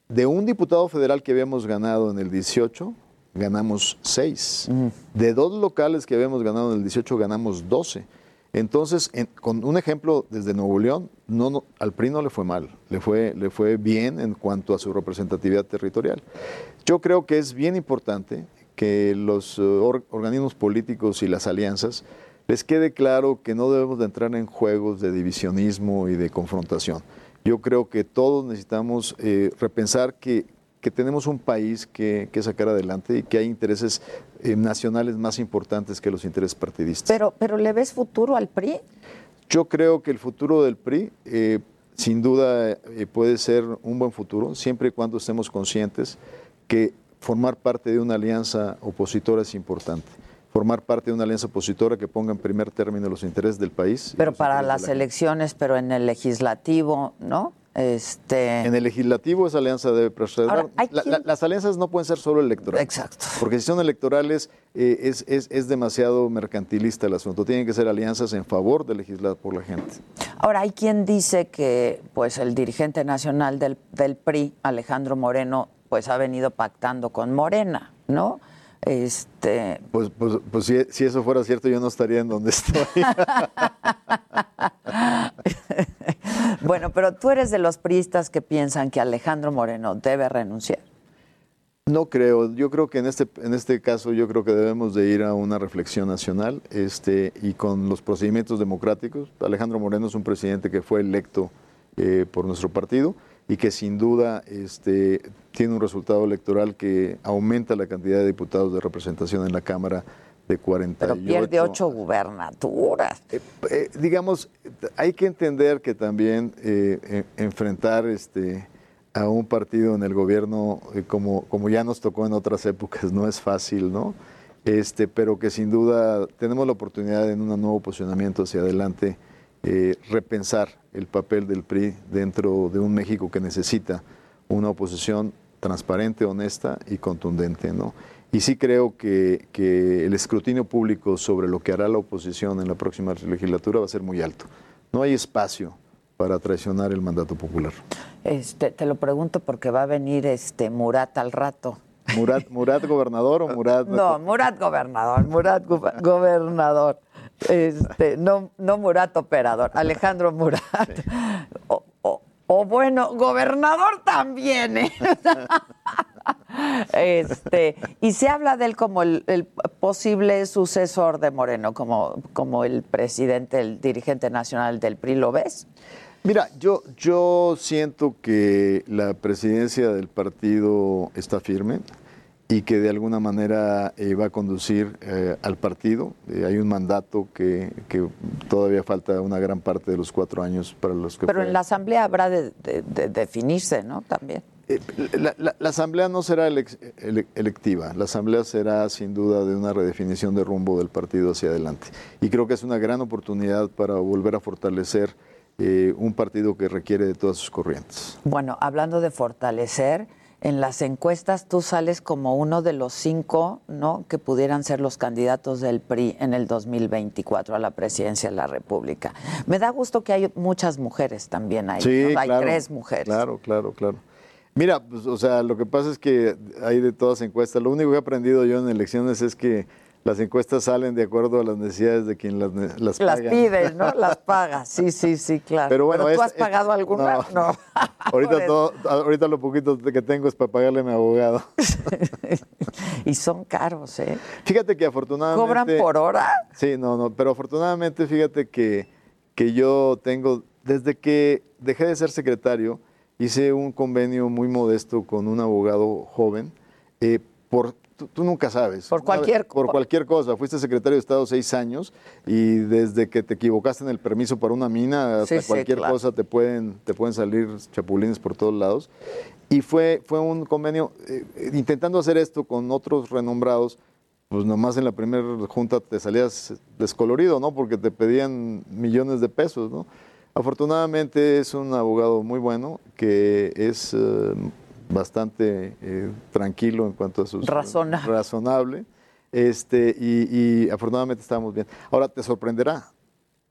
de un diputado federal que habíamos ganado en el 18, ganamos seis. De dos locales que habíamos ganado en el 18, ganamos 12. Entonces, en- con un ejemplo desde Nuevo León, no, no- al PRI no le fue mal, le fue, le fue bien en cuanto a su representatividad territorial. Yo creo que es bien importante que los eh, or- organismos políticos y las alianzas les quede claro que no debemos de entrar en juegos de divisionismo y de confrontación. Yo creo que todos necesitamos eh, repensar que, que tenemos un país que, que sacar adelante y que hay intereses eh, nacionales más importantes que los intereses partidistas. Pero, pero ¿le ves futuro al PRI? Yo creo que el futuro del PRI, eh, sin duda, puede ser un buen futuro, siempre y cuando estemos conscientes que formar parte de una alianza opositora es importante. Formar parte de una alianza opositora que ponga en primer término los intereses del país. Pero para las elecciones, pero en el legislativo, ¿no? Este... En el legislativo esa alianza debe preservar. Ahora, hay La- quien- la- las alianzas no pueden ser solo electorales. Exacto. Porque si son electorales eh, es, es- es demasiado mercantilista el asunto. Tienen que ser alianzas en favor de legislar por la gente. Ahora, hay quien dice que pues el dirigente nacional del, del PRI, Alejandro Moreno, pues ha venido pactando con Morena, ¿no? Este, Pues, pues, pues si, si eso fuera cierto, yo no estaría en donde estoy. bueno, pero tú eres de los priistas que piensan que Alejandro Moreno debe renunciar. No creo, yo creo que en este, en este caso yo creo que debemos de ir a una reflexión nacional este, y con los procedimientos democráticos. Alejandro Moreno es un presidente que fue electo eh, por nuestro partido y que sin duda este, tiene un resultado electoral que aumenta la cantidad de diputados de representación en la Cámara de 48. Pero pierde ocho gubernaturas. Eh, eh, digamos, hay que entender que también eh, enfrentar este a un partido en el gobierno como, como ya nos tocó en otras épocas no es fácil, ¿no? Este, pero que sin duda tenemos la oportunidad en un nuevo posicionamiento hacia adelante repensar el papel del PRI dentro de un México que necesita una oposición transparente, honesta y contundente, ¿no? Y sí creo que, que el escrutinio público sobre lo que hará la oposición en la próxima legislatura va a ser muy alto. No hay espacio para traicionar el mandato popular. Este, te lo pregunto porque va a venir este Murat al rato. ¿Murat, Murat gobernador o Murat? No, Murat gobernador, Murat gobernador. Este, no, no Murat operador, Alejandro Murat. O, o- bueno, gobernador también, ¿eh? Este, y se habla de él como el, el posible sucesor de Moreno, como, como el presidente, el dirigente nacional del PRI, ¿lo ves? Mira, yo, yo siento que la presidencia del partido está firme y que de alguna manera eh, va a conducir eh, al partido. Eh, hay un mandato que, que todavía falta una gran parte de los cuatro años para los que Pero fue. en la asamblea habrá de, de- de definirse, ¿no? También. Eh, La, la- la asamblea no será ele- electiva, la asamblea será sin duda de una redefinición de rumbo del partido hacia adelante. Y creo que es una gran oportunidad para volver a fortalecer un partido que requiere de todas sus corrientes. Bueno, hablando de fortalecer, en las encuestas tú sales como uno de los cinco, ¿no? Que pudieran ser los candidatos del PRI en el 2024 a la presidencia de la República. Me da gusto que hay muchas mujeres también ahí. Sí, ¿no? Hay claro, tres mujeres. Claro, claro, claro. Mira, pues, o sea, lo que pasa es que hay de todas encuestas. Lo único que he aprendido yo en elecciones es que las encuestas salen de acuerdo a las necesidades de quien las, las Las paga. pides, ¿no? Las pagas. Sí, sí, sí, claro. Pero bueno, ¿tú es- has es- pagado alguna? no. Ahorita, todo, ahorita lo poquito que tengo es para pagarle a mi abogado. y son caros, ¿eh? Fíjate que afortunadamente... ¿Cobran por hora? Sí, no, no, pero afortunadamente fíjate que, que yo tengo, desde que dejé de ser secretario, hice un convenio muy modesto con un abogado joven, eh, por, tú, tú nunca sabes. Por cualquier Por cualquier cosa. Fuiste secretario de Estado seis años y desde que te equivocaste en el permiso para una mina hasta Sí, sí, cualquier claro. cosa te pueden, te pueden salir chapulines por todos lados. Y fue, fue un convenio, eh, intentando hacer esto con otros renombrados, pues nomás en la primera junta te salías descolorido, ¿no? Porque te pedían millones de pesos, ¿no? Afortunadamente es un abogado muy bueno, que es eh, bastante eh, tranquilo en cuanto a sus... Razonable. Razonable. Este, y, y afortunadamente estamos bien. Ahora, te sorprenderá.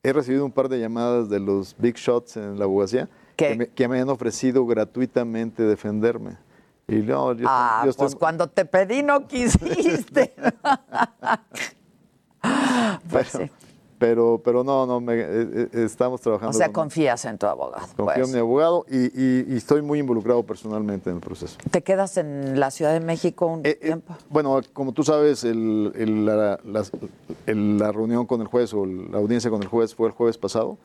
He recibido un par de llamadas de los big shots en la abogacía que me, que me han ofrecido gratuitamente defenderme. Y no, yo, Ah, yo estoy- pues cuando te pedí no quisiste. pues sí. Pero, pero no, no, me- eh, eh, estamos trabajando. O sea, con- confías en tu abogado. confío pues. en mi abogado y, y- y estoy muy involucrado personalmente en el proceso. ¿Te quedas en la Ciudad de México un Eh, tiempo? Bueno, como tú sabes, el- el- la, la reunión con el juez o la audiencia con el juez fue el jueves pasado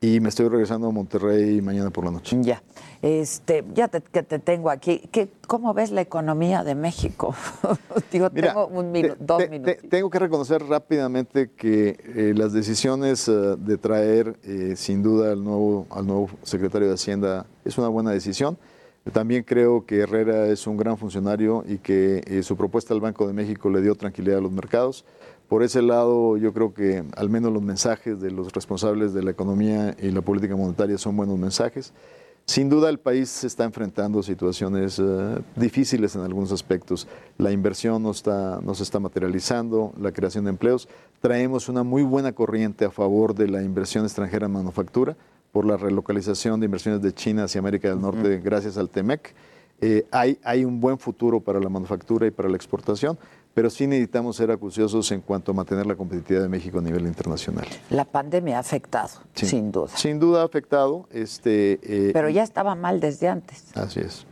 y me estoy regresando a Monterrey mañana por la noche. Ya. Este, ya te- que te tengo aquí. ¿Qué, ¿Cómo ves la economía de México? Digo, Mira, tengo un minu- te- dos te- minutos. te- tengo que reconocer rápidamente que eh, las decisiones eh, de traer eh, sin duda al nuevo, al nuevo secretario de Hacienda es una buena decisión. También creo que Herrera es un gran funcionario y que eh, su propuesta al Banco de México le dio tranquilidad a los mercados. Por ese lado, yo creo que al menos los mensajes de los responsables de la economía y la política monetaria son buenos mensajes. Sin duda el país se está enfrentando situaciones eh, difíciles en algunos aspectos. La inversión no, está, no se está materializando, la creación de empleos. Traemos una muy buena corriente a favor de la inversión extranjera en manufactura por la relocalización de inversiones de China hacia América del Norte gracias al TEMEC. Eh, hay, hay un buen futuro para la manufactura y para la exportación, pero sí necesitamos ser acuciosos en cuanto a mantener la competitividad de México a nivel internacional. La pandemia ha afectado, Sí. sin duda. Sin duda ha afectado. Este, eh, Pero ya estaba mal desde antes. Así es.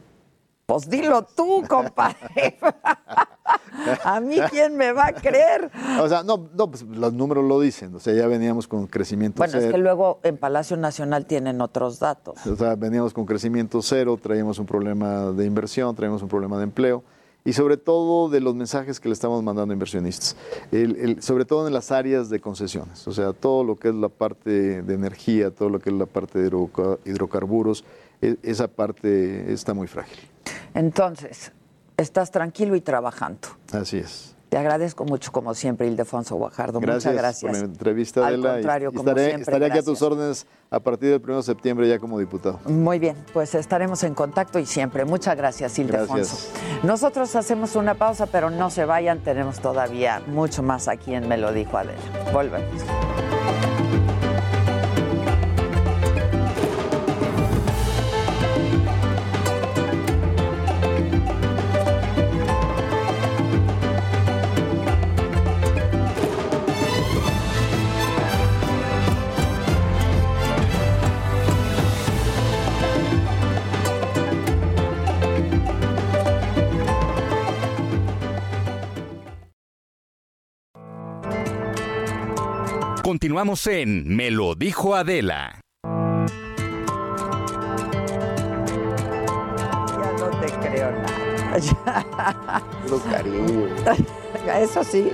Pues dilo tú, compadre. a mí quién me va a creer. O sea, no, no pues los números lo dicen. O sea, ya veníamos con crecimiento Bueno, es cero. que luego en Palacio Nacional tienen otros datos. O sea, veníamos con crecimiento cero, traíamos un problema de inversión, traíamos un problema de empleo y sobre todo de los mensajes que le estamos mandando a inversionistas, El- el- sobre todo en las áreas de concesiones, o sea, todo lo que es la parte de energía, todo lo que es la parte de hidroca- hidrocarburos, e- esa parte está muy frágil. Entonces, estás tranquilo y trabajando. Así es. Te agradezco mucho, como siempre, Ildefonso Guajardo. Gracias, Muchas gracias. por la entrevista, Al Adela, contrario, y como estaré, siempre, estaré aquí a tus órdenes a partir del 1 de septiembre ya como diputado. Muy bien, pues estaremos en contacto y siempre. Muchas gracias, Ildefonso. Gracias. Nosotros hacemos una pausa, pero no se vayan, tenemos todavía mucho más aquí en Me lo dijo Adela. Volvemos. Continuamos en Me lo dijo Adela. Ya no te creo nada. Cariño. Eso sí.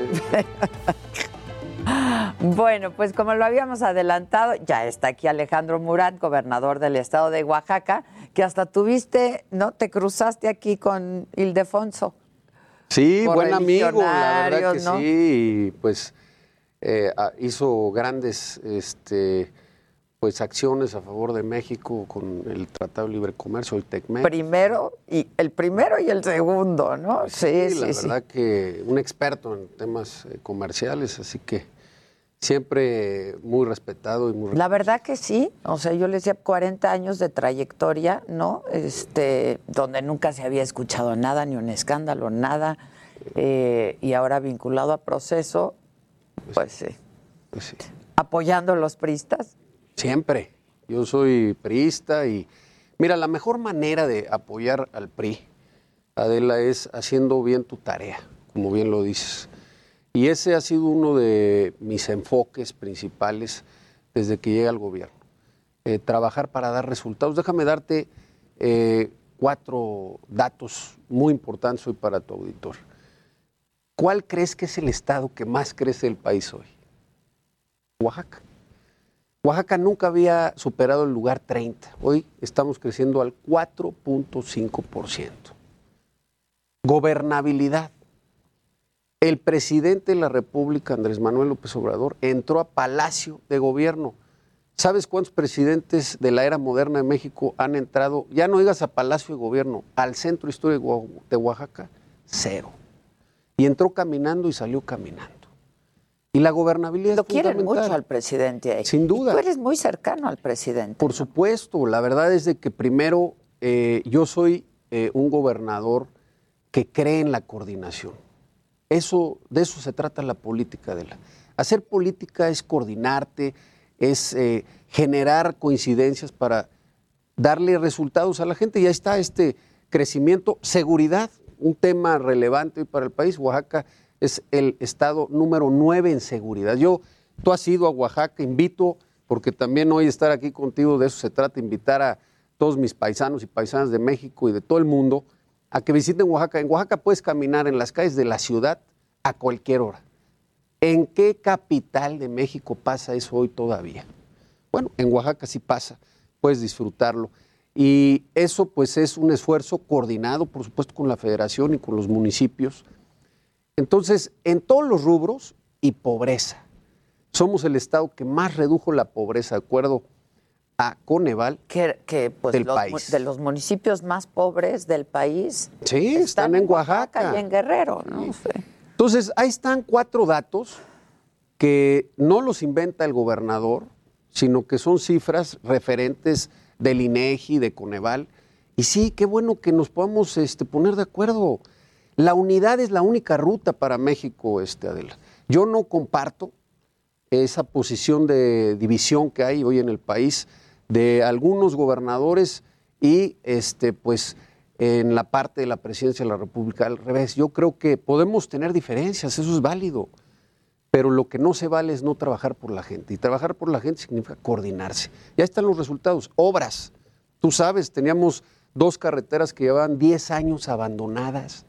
Bueno, pues como lo habíamos adelantado, ya está aquí Alejandro Murat, gobernador del estado de Oaxaca, que hasta tuviste, ¿no? Te cruzaste aquí con Ildefonso. Sí, buen amigo, la verdad que ¿no? sí, pues eh, hizo grandes este, pues acciones a favor de México con el Tratado de Libre Comercio, el TECMEC. Primero, y el primero y el segundo, ¿no? Sí, sí, la sí. verdad que un experto en temas eh, comerciales, así que siempre muy respetado y muy La verdad que sí, o sea, yo le decía 40 años de trayectoria, ¿no? Este, donde nunca se había escuchado nada, ni un escándalo, nada, eh, y ahora vinculado a proceso, pues sí. Pues sí. Apoyando a los pristas. Siempre. Yo soy priista y mira, la mejor manera de apoyar al PRI, Adela, es haciendo bien tu tarea, como bien lo dices. Y ese ha sido uno de mis enfoques principales desde que llegué al gobierno. Eh, trabajar para dar resultados. Déjame darte eh, cuatro datos muy importantes hoy para tu auditor. ¿Cuál crees que es el estado que más crece del país hoy? Oaxaca. Oaxaca nunca había superado el lugar 30. Hoy estamos creciendo al 4.5%. Gobernabilidad. El presidente de la República, Andrés Manuel López Obrador, entró a Palacio de Gobierno. ¿Sabes cuántos presidentes de la era moderna de México han entrado, ya no digas a Palacio de Gobierno, al centro histórico de Oaxaca? Cero. Y entró caminando y salió caminando. Y la gobernabilidad Lo es quieren mucho al presidente ahí. Sin duda. Y tú eres muy cercano al presidente. Por supuesto, la verdad es de que primero eh, yo soy eh, un gobernador que cree en la coordinación. Eso, de eso se trata la política de la. Hacer política es coordinarte, es eh, generar coincidencias para darle resultados a la gente. Ya está este crecimiento, seguridad, un tema relevante hoy para el país. Oaxaca es el estado número nueve en seguridad. Yo, tú has ido a Oaxaca, invito, porque también hoy estar aquí contigo, de eso se trata, invitar a todos mis paisanos y paisanas de México y de todo el mundo a que visiten Oaxaca. En Oaxaca puedes caminar en las calles de la ciudad a cualquier hora. ¿En qué capital de México pasa eso hoy todavía? Bueno, en Oaxaca sí pasa, puedes disfrutarlo. Y eso pues es un esfuerzo coordinado, por supuesto, con la federación y con los municipios. Entonces, en todos los rubros y pobreza. Somos el estado que más redujo la pobreza, de acuerdo a Coneval, que, que, pues, del los, país. de los municipios más pobres del país. Sí, están, en Oaxaca. y en Guerrero, ¿no? Sí. Entonces, ahí están cuatro datos que no los inventa el gobernador, sino que son cifras referentes del INEGI, de Coneval. Y sí, qué bueno que nos podamos este, poner de acuerdo. La unidad es la única ruta para México, este, Adela. Yo no comparto esa posición de división que hay hoy en el país de algunos gobernadores y este, pues, en la parte de la presidencia de la República. Al revés, yo creo que podemos tener diferencias, eso es válido, pero lo que no se vale es no trabajar por la gente. Y trabajar por la gente significa coordinarse. Ya están los resultados, obras. Tú sabes, teníamos dos carreteras que llevaban 10 años abandonadas.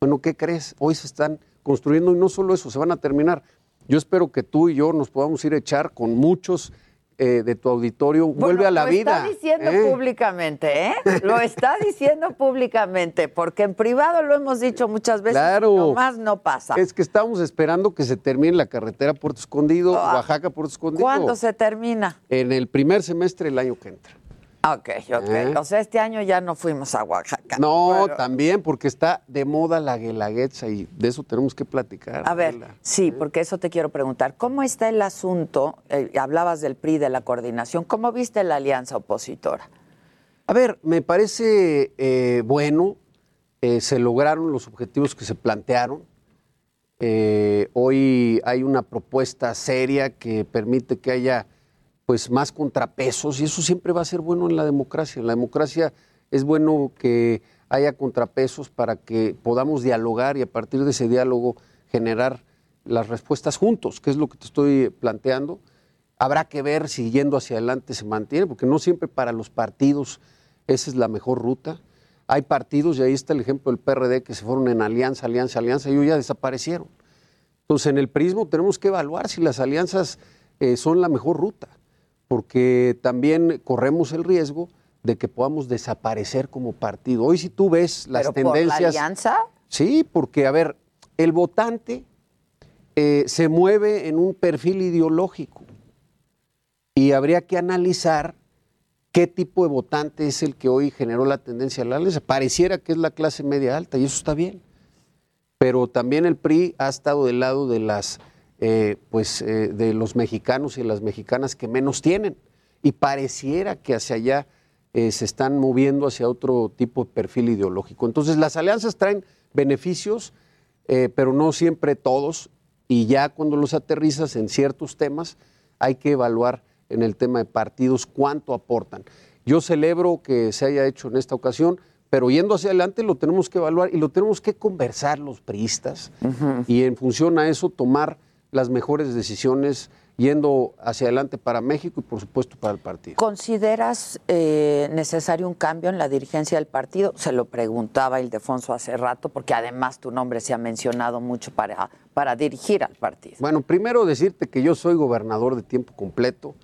Bueno, ¿qué crees? Hoy se están construyendo y no solo eso, se van a terminar. Yo espero que tú y yo nos podamos ir a echar con muchos eh, de tu auditorio. Vuelve a la lo vida. está diciendo ¿eh? públicamente, ¿eh? Lo está diciendo públicamente, porque en privado lo hemos dicho muchas veces. Claro. Nomás no pasa. Es que estamos esperando que se termine la carretera Puerto Escondido, Ah. Oaxaca, Puerto Escondido. ¿Cuándo se termina? En el primer semestre del año que entra. Ok, ok. ¿Eh? O sea, este año ya no fuimos a Oaxaca. No, Pero- también, porque está de moda la guelaguetza y de eso tenemos que platicar. A ver, sí, porque eso te quiero preguntar. ¿Cómo está el asunto? Eh, hablabas del PRI, de la coordinación. ¿Cómo viste la alianza opositora? A ver, me parece eh, bueno, eh, se lograron los objetivos que se plantearon. Eh, hoy hay una propuesta seria que permite que haya pues más contrapesos y eso siempre va a ser bueno en la democracia. En la democracia es bueno que haya contrapesos para que podamos dialogar y a partir de ese diálogo generar las respuestas juntos, que es lo que te estoy planteando. Habrá que ver si yendo hacia adelante se mantiene, porque no siempre para los partidos esa es la mejor ruta. Hay partidos, y ahí está el ejemplo del PRD, que se fueron en alianza, alianza, alianza, y hoy ya desaparecieron. Entonces, en el prismo tenemos que evaluar si las alianzas eh, son la mejor ruta, porque también corremos el riesgo de que podamos desaparecer como partido. Hoy si tú ves las ¿Pero por la tendencias... alianza? Sí, porque, a ver, el votante eh, se mueve en un perfil ideológico y habría que analizar qué tipo de votante es el que hoy generó la tendencia a la alianza. Pareciera que es la clase media alta y eso está bien, pero también el PRI ha estado del lado de las, eh, pues, eh, de los mexicanos y las mexicanas que menos tienen y pareciera que hacia allá eh, se están moviendo hacia otro tipo de perfil ideológico. Entonces las alianzas traen beneficios, pero no siempre todos, y ya cuando los aterrizas en ciertos temas, hay que evaluar en el tema de partidos cuánto aportan. Yo celebro que se haya hecho en esta ocasión, pero yendo hacia adelante lo tenemos que evaluar y lo tenemos que conversar los priistas y en función a eso tomar las mejores decisiones yendo hacia adelante para México y por supuesto para el partido. ¿Consideras eh, necesario un cambio en la dirigencia del partido? Se lo preguntaba Ildefonso hace rato, porque además tu nombre se ha mencionado mucho para, para dirigir al partido. Bueno, primero decirte que yo soy gobernador de tiempo completo.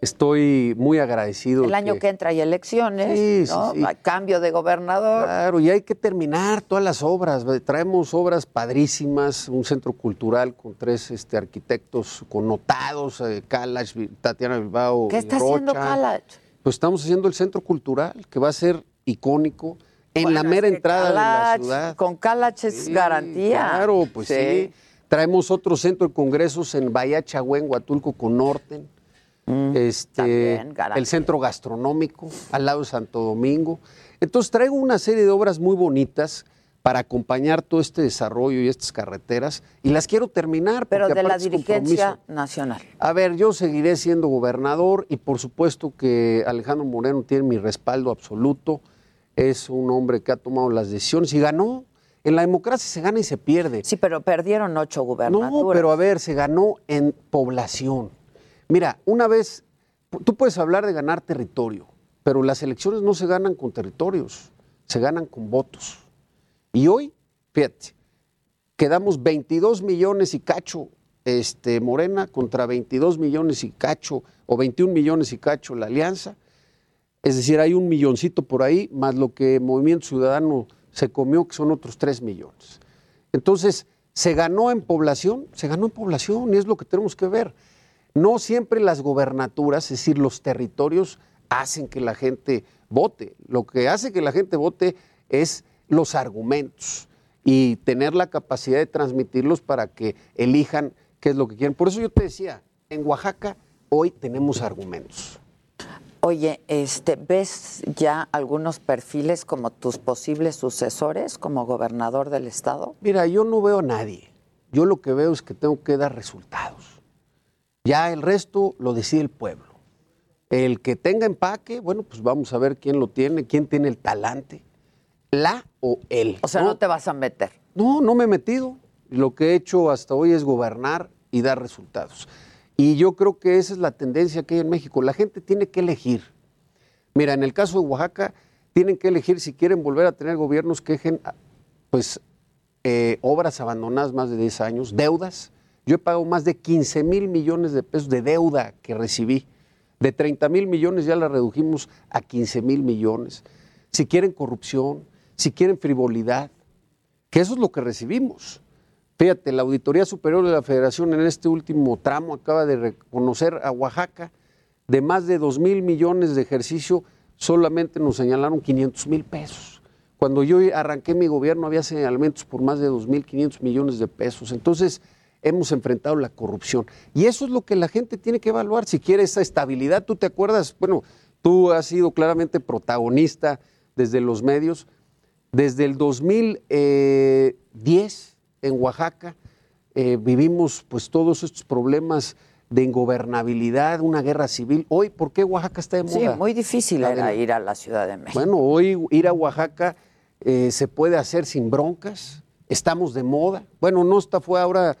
Estoy muy agradecido. El año que entra hay elecciones, Sí, ¿no? sí, cambio de gobernador. Claro, y hay que terminar todas las obras. Traemos obras padrísimas, un centro cultural con tres este, arquitectos connotados, eh, Kalash, Vi- Tatiana Bilbao. ¿Qué está haciendo. Kalach? Pues estamos haciendo el centro cultural, que va a ser icónico en Bueno, la mera entrada de la Kalach, ciudad. Con Calach es garantía. Claro, pues sí. Traemos otro centro de congresos en Bahía Chagüen, Huatulco, con Norten. Este, también, garantía. el centro gastronómico, al lado de Santo Domingo. Entonces traigo una serie de obras muy bonitas para acompañar todo este desarrollo y estas carreteras y las quiero terminar. Pero de la dirigencia nacional. A ver, yo seguiré siendo gobernador y por supuesto que Alejandro Moreno tiene mi respaldo absoluto. Es un hombre que ha tomado las decisiones y ganó. En la democracia se gana y se pierde. Sí, pero perdieron ocho gubernaturas. No, pero a ver, se ganó en población. Mira, una vez, tú puedes hablar de ganar territorio, pero las elecciones no se ganan con territorios, se ganan con votos. Y hoy, fíjate, quedamos 22 millones y cacho este, Morena contra 22 millones y cacho, o 21 millones y cacho la alianza. Es decir, hay un milloncito por ahí, más lo que Movimiento Ciudadano se comió, que son otros 3 millones. Entonces, se ganó en población, se ganó en población y es lo que tenemos que ver. No siempre las gobernaturas, es decir, los territorios, hacen que la gente vote. Lo que hace que la gente vote es los argumentos y tener la capacidad de transmitirlos para que elijan qué es lo que quieren. Por eso yo te decía, en Oaxaca hoy tenemos argumentos. Oye, este, ¿ves ya algunos perfiles como tus posibles sucesores como gobernador del estado? Mira, yo no veo a nadie. Yo lo que veo es que tengo que dar resultados. Ya el resto lo decide el pueblo. El que tenga empaque, bueno, pues vamos a ver quién lo tiene, quién tiene el talante, la o él. O sea, no, te vas a meter. No, no me he metido. Lo que he hecho hasta hoy es gobernar y dar resultados. Y yo creo que esa es la tendencia que hay en México. La gente tiene que elegir. Mira, en el caso de Oaxaca, tienen que elegir si quieren volver a tener gobiernos que dejen, pues, eh, obras abandonadas más de 10 años, deudas. Yo he pagado más de 15 mil millones de pesos de deuda que recibí. De 30 mil millones ya la redujimos a 15 mil millones. Si quieren corrupción, si quieren frivolidad, que eso es lo que recibimos. Fíjate, la Auditoría Superior de la Federación en este último tramo acaba de reconocer a Oaxaca de más de 2 mil millones de ejercicio, solamente nos señalaron 500 mil pesos. Cuando yo arranqué mi gobierno había señalamientos por más de 2.500 millones de pesos. Entonces hemos enfrentado la corrupción. Y eso es lo que la gente tiene que evaluar. Si quiere esa estabilidad, tú te acuerdas, bueno, tú has sido claramente protagonista desde los medios. Desde el 2010 en Oaxaca eh, vivimos pues todos estos problemas de ingobernabilidad, una guerra civil. Hoy, ¿por qué Oaxaca está de moda? Sí, muy difícil era ir a la Ciudad de México. Bueno, hoy ir a Oaxaca eh, se puede hacer sin broncas. Estamos de moda. Bueno, no está fue ahora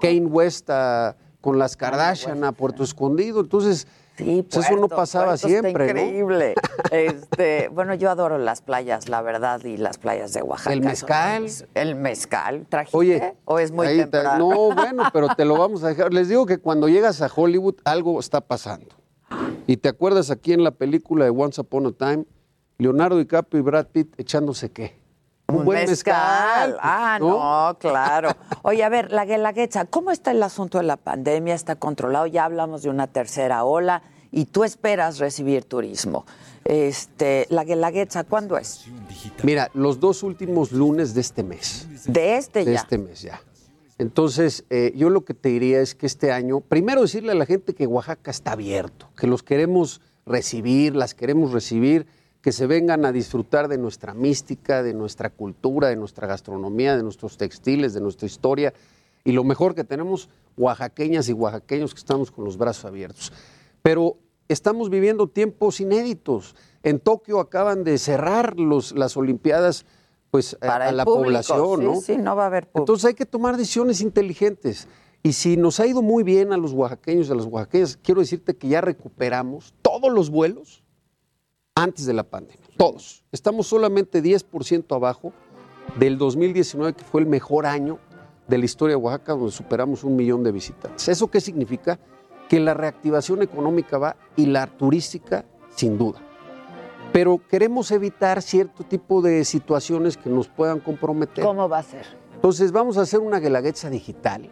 Kane West a- con las Kardashian a Puerto Escondido. Entonces, Sí, pues eso no pasaba siempre. Está ¿no? increíble. Este, bueno, yo adoro las playas, la verdad, y las playas de Oaxaca. El mezcal. El mezcal, ¿trajiste? Oye, ¿O es muy temprano? No, bueno, pero te lo vamos a dejar. Les digo que cuando llegas a Hollywood algo está pasando. Y te acuerdas aquí en la película de Once Upon a Time, Leonardo DiCaprio y Brad Pitt echándose qué? Un, buen mezcal. Ah, no, claro. Oye, a ver, la Guelaguetza, ¿cómo está el asunto de la pandemia? ¿Está controlado? Ya hablamos de una tercera ola y tú esperas recibir turismo. Este, la Guelaguetza, ¿cuándo es? Mira, los dos últimos lunes de este mes. De este de ya. este mes ya. Entonces, eh, yo lo que te diría es que este año, primero decirle a la gente que Oaxaca está abierto, que los queremos recibir, las queremos recibir, que se vengan a disfrutar de nuestra mística, de nuestra cultura, de nuestra gastronomía, de nuestros textiles, de nuestra historia. Y lo mejor que tenemos, oaxaqueñas y oaxaqueños que estamos con los brazos abiertos. Pero estamos viviendo tiempos inéditos. En Tokio acaban de cerrar los, las Olimpiadas pues, a- Para a la público, población, sí, ¿no? sí, no va a haber público. Entonces hay que tomar decisiones inteligentes. Y si nos ha ido muy bien a los oaxaqueños y a las oaxaqueñas, quiero decirte que ya recuperamos todos los vuelos antes de la pandemia. Todos. Estamos solamente 10% abajo del 2019, que fue el mejor año de la historia de Oaxaca, donde superamos un millón de visitantes. ¿Eso qué significa? Que la reactivación económica va y la turística, sin duda. Pero queremos evitar cierto tipo de situaciones que nos puedan comprometer. ¿Cómo va a ser? Entonces vamos a hacer una guelaguetza digital.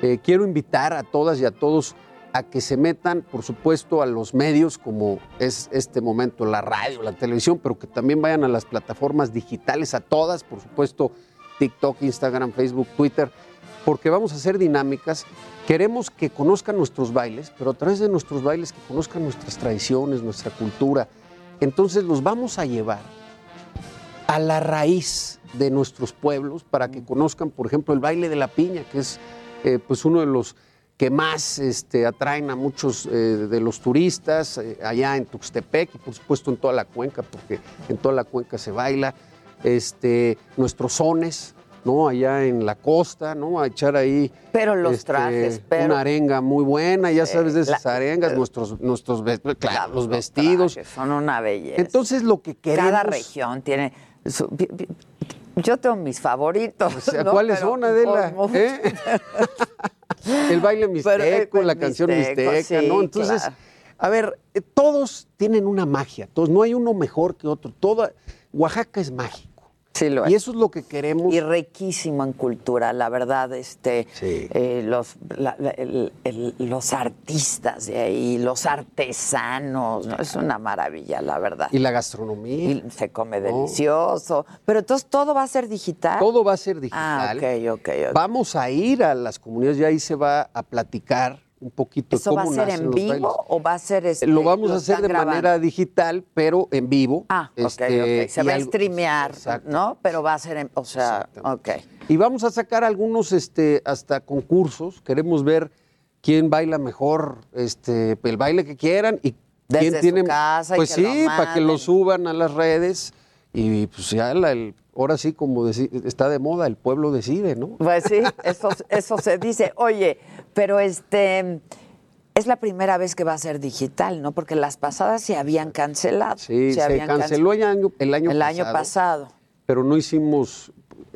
Eh, quiero invitar a todas y a todos a que se metan, por supuesto, a los medios como es este momento la radio, la televisión, pero que también vayan a las plataformas digitales, a todas, por supuesto, TikTok, Instagram, Facebook, Twitter, porque vamos a hacer dinámicas. Queremos que conozcan nuestros bailes, pero a través de nuestros bailes que conozcan nuestras tradiciones, nuestra cultura. Entonces los vamos a llevar a la raíz de nuestros pueblos para que conozcan, por ejemplo, el baile de la piña, que es eh, pues uno de los que más este, atraen a muchos eh, de los turistas eh, allá en Tuxtepec y por supuesto en toda la cuenca, porque en toda la cuenca se baila, este, nuestros sones, ¿no? Allá en la costa, ¿no? A echar ahí. Pero los este, trajes, pero- Una arenga muy buena, ya sabes de Eh, la- esas arengas, nuestros, nuestros ve- claro, los vestidos. Son una belleza. Entonces lo que queremos. Cada región tiene. su- yo tengo mis favoritos. O sea, ¿no? ¿Cuáles son, Adela? ¿Eh? El baile mixteco, Pero, eh, la canción mixteco, mixteca, sí, ¿no? Entonces, claro. a ver, eh, todos tienen una magia, todos, no hay uno mejor que otro. Toda, Oaxaca es mágico. Sí, lo Y es. eso es lo que queremos. Y riquísimo en cultura, la verdad, este, eh, los, la- la- el- el- los artistas de ahí, los artesanos, ¿no? es una maravilla, la verdad. Y la gastronomía. Y se come delicioso. Pero entonces todo va a ser digital. Todo va a ser Ah, digital. ok, ok, ok. Vamos a ir a las comunidades y ahí se va a platicar un poquito ¿Eso cómo va a ser en vivo bailes. o va a ser este, Lo vamos a hacer de grabando? manera digital, pero en vivo. Ah, ok, Este, ok. Se va a streamear, Exacto. ¿no? Pero va a ser, en, o sea, ok. Y vamos a sacar algunos este, hasta concursos. Queremos ver quién baila mejor, este, el baile que quieran y Desde quién su tiene. casa y pues lo sí, para que lo suban a las redes y pues ya la- el, ahora sí, como está de moda, el pueblo decide, ¿no? Pues sí, eso, eso se dice. Oye, pero este es la primera vez que va a ser digital, ¿no? Porque las pasadas se habían cancelado. Sí, se, habían canceló el año, el año el pasado. año pasado. Pero no hicimos,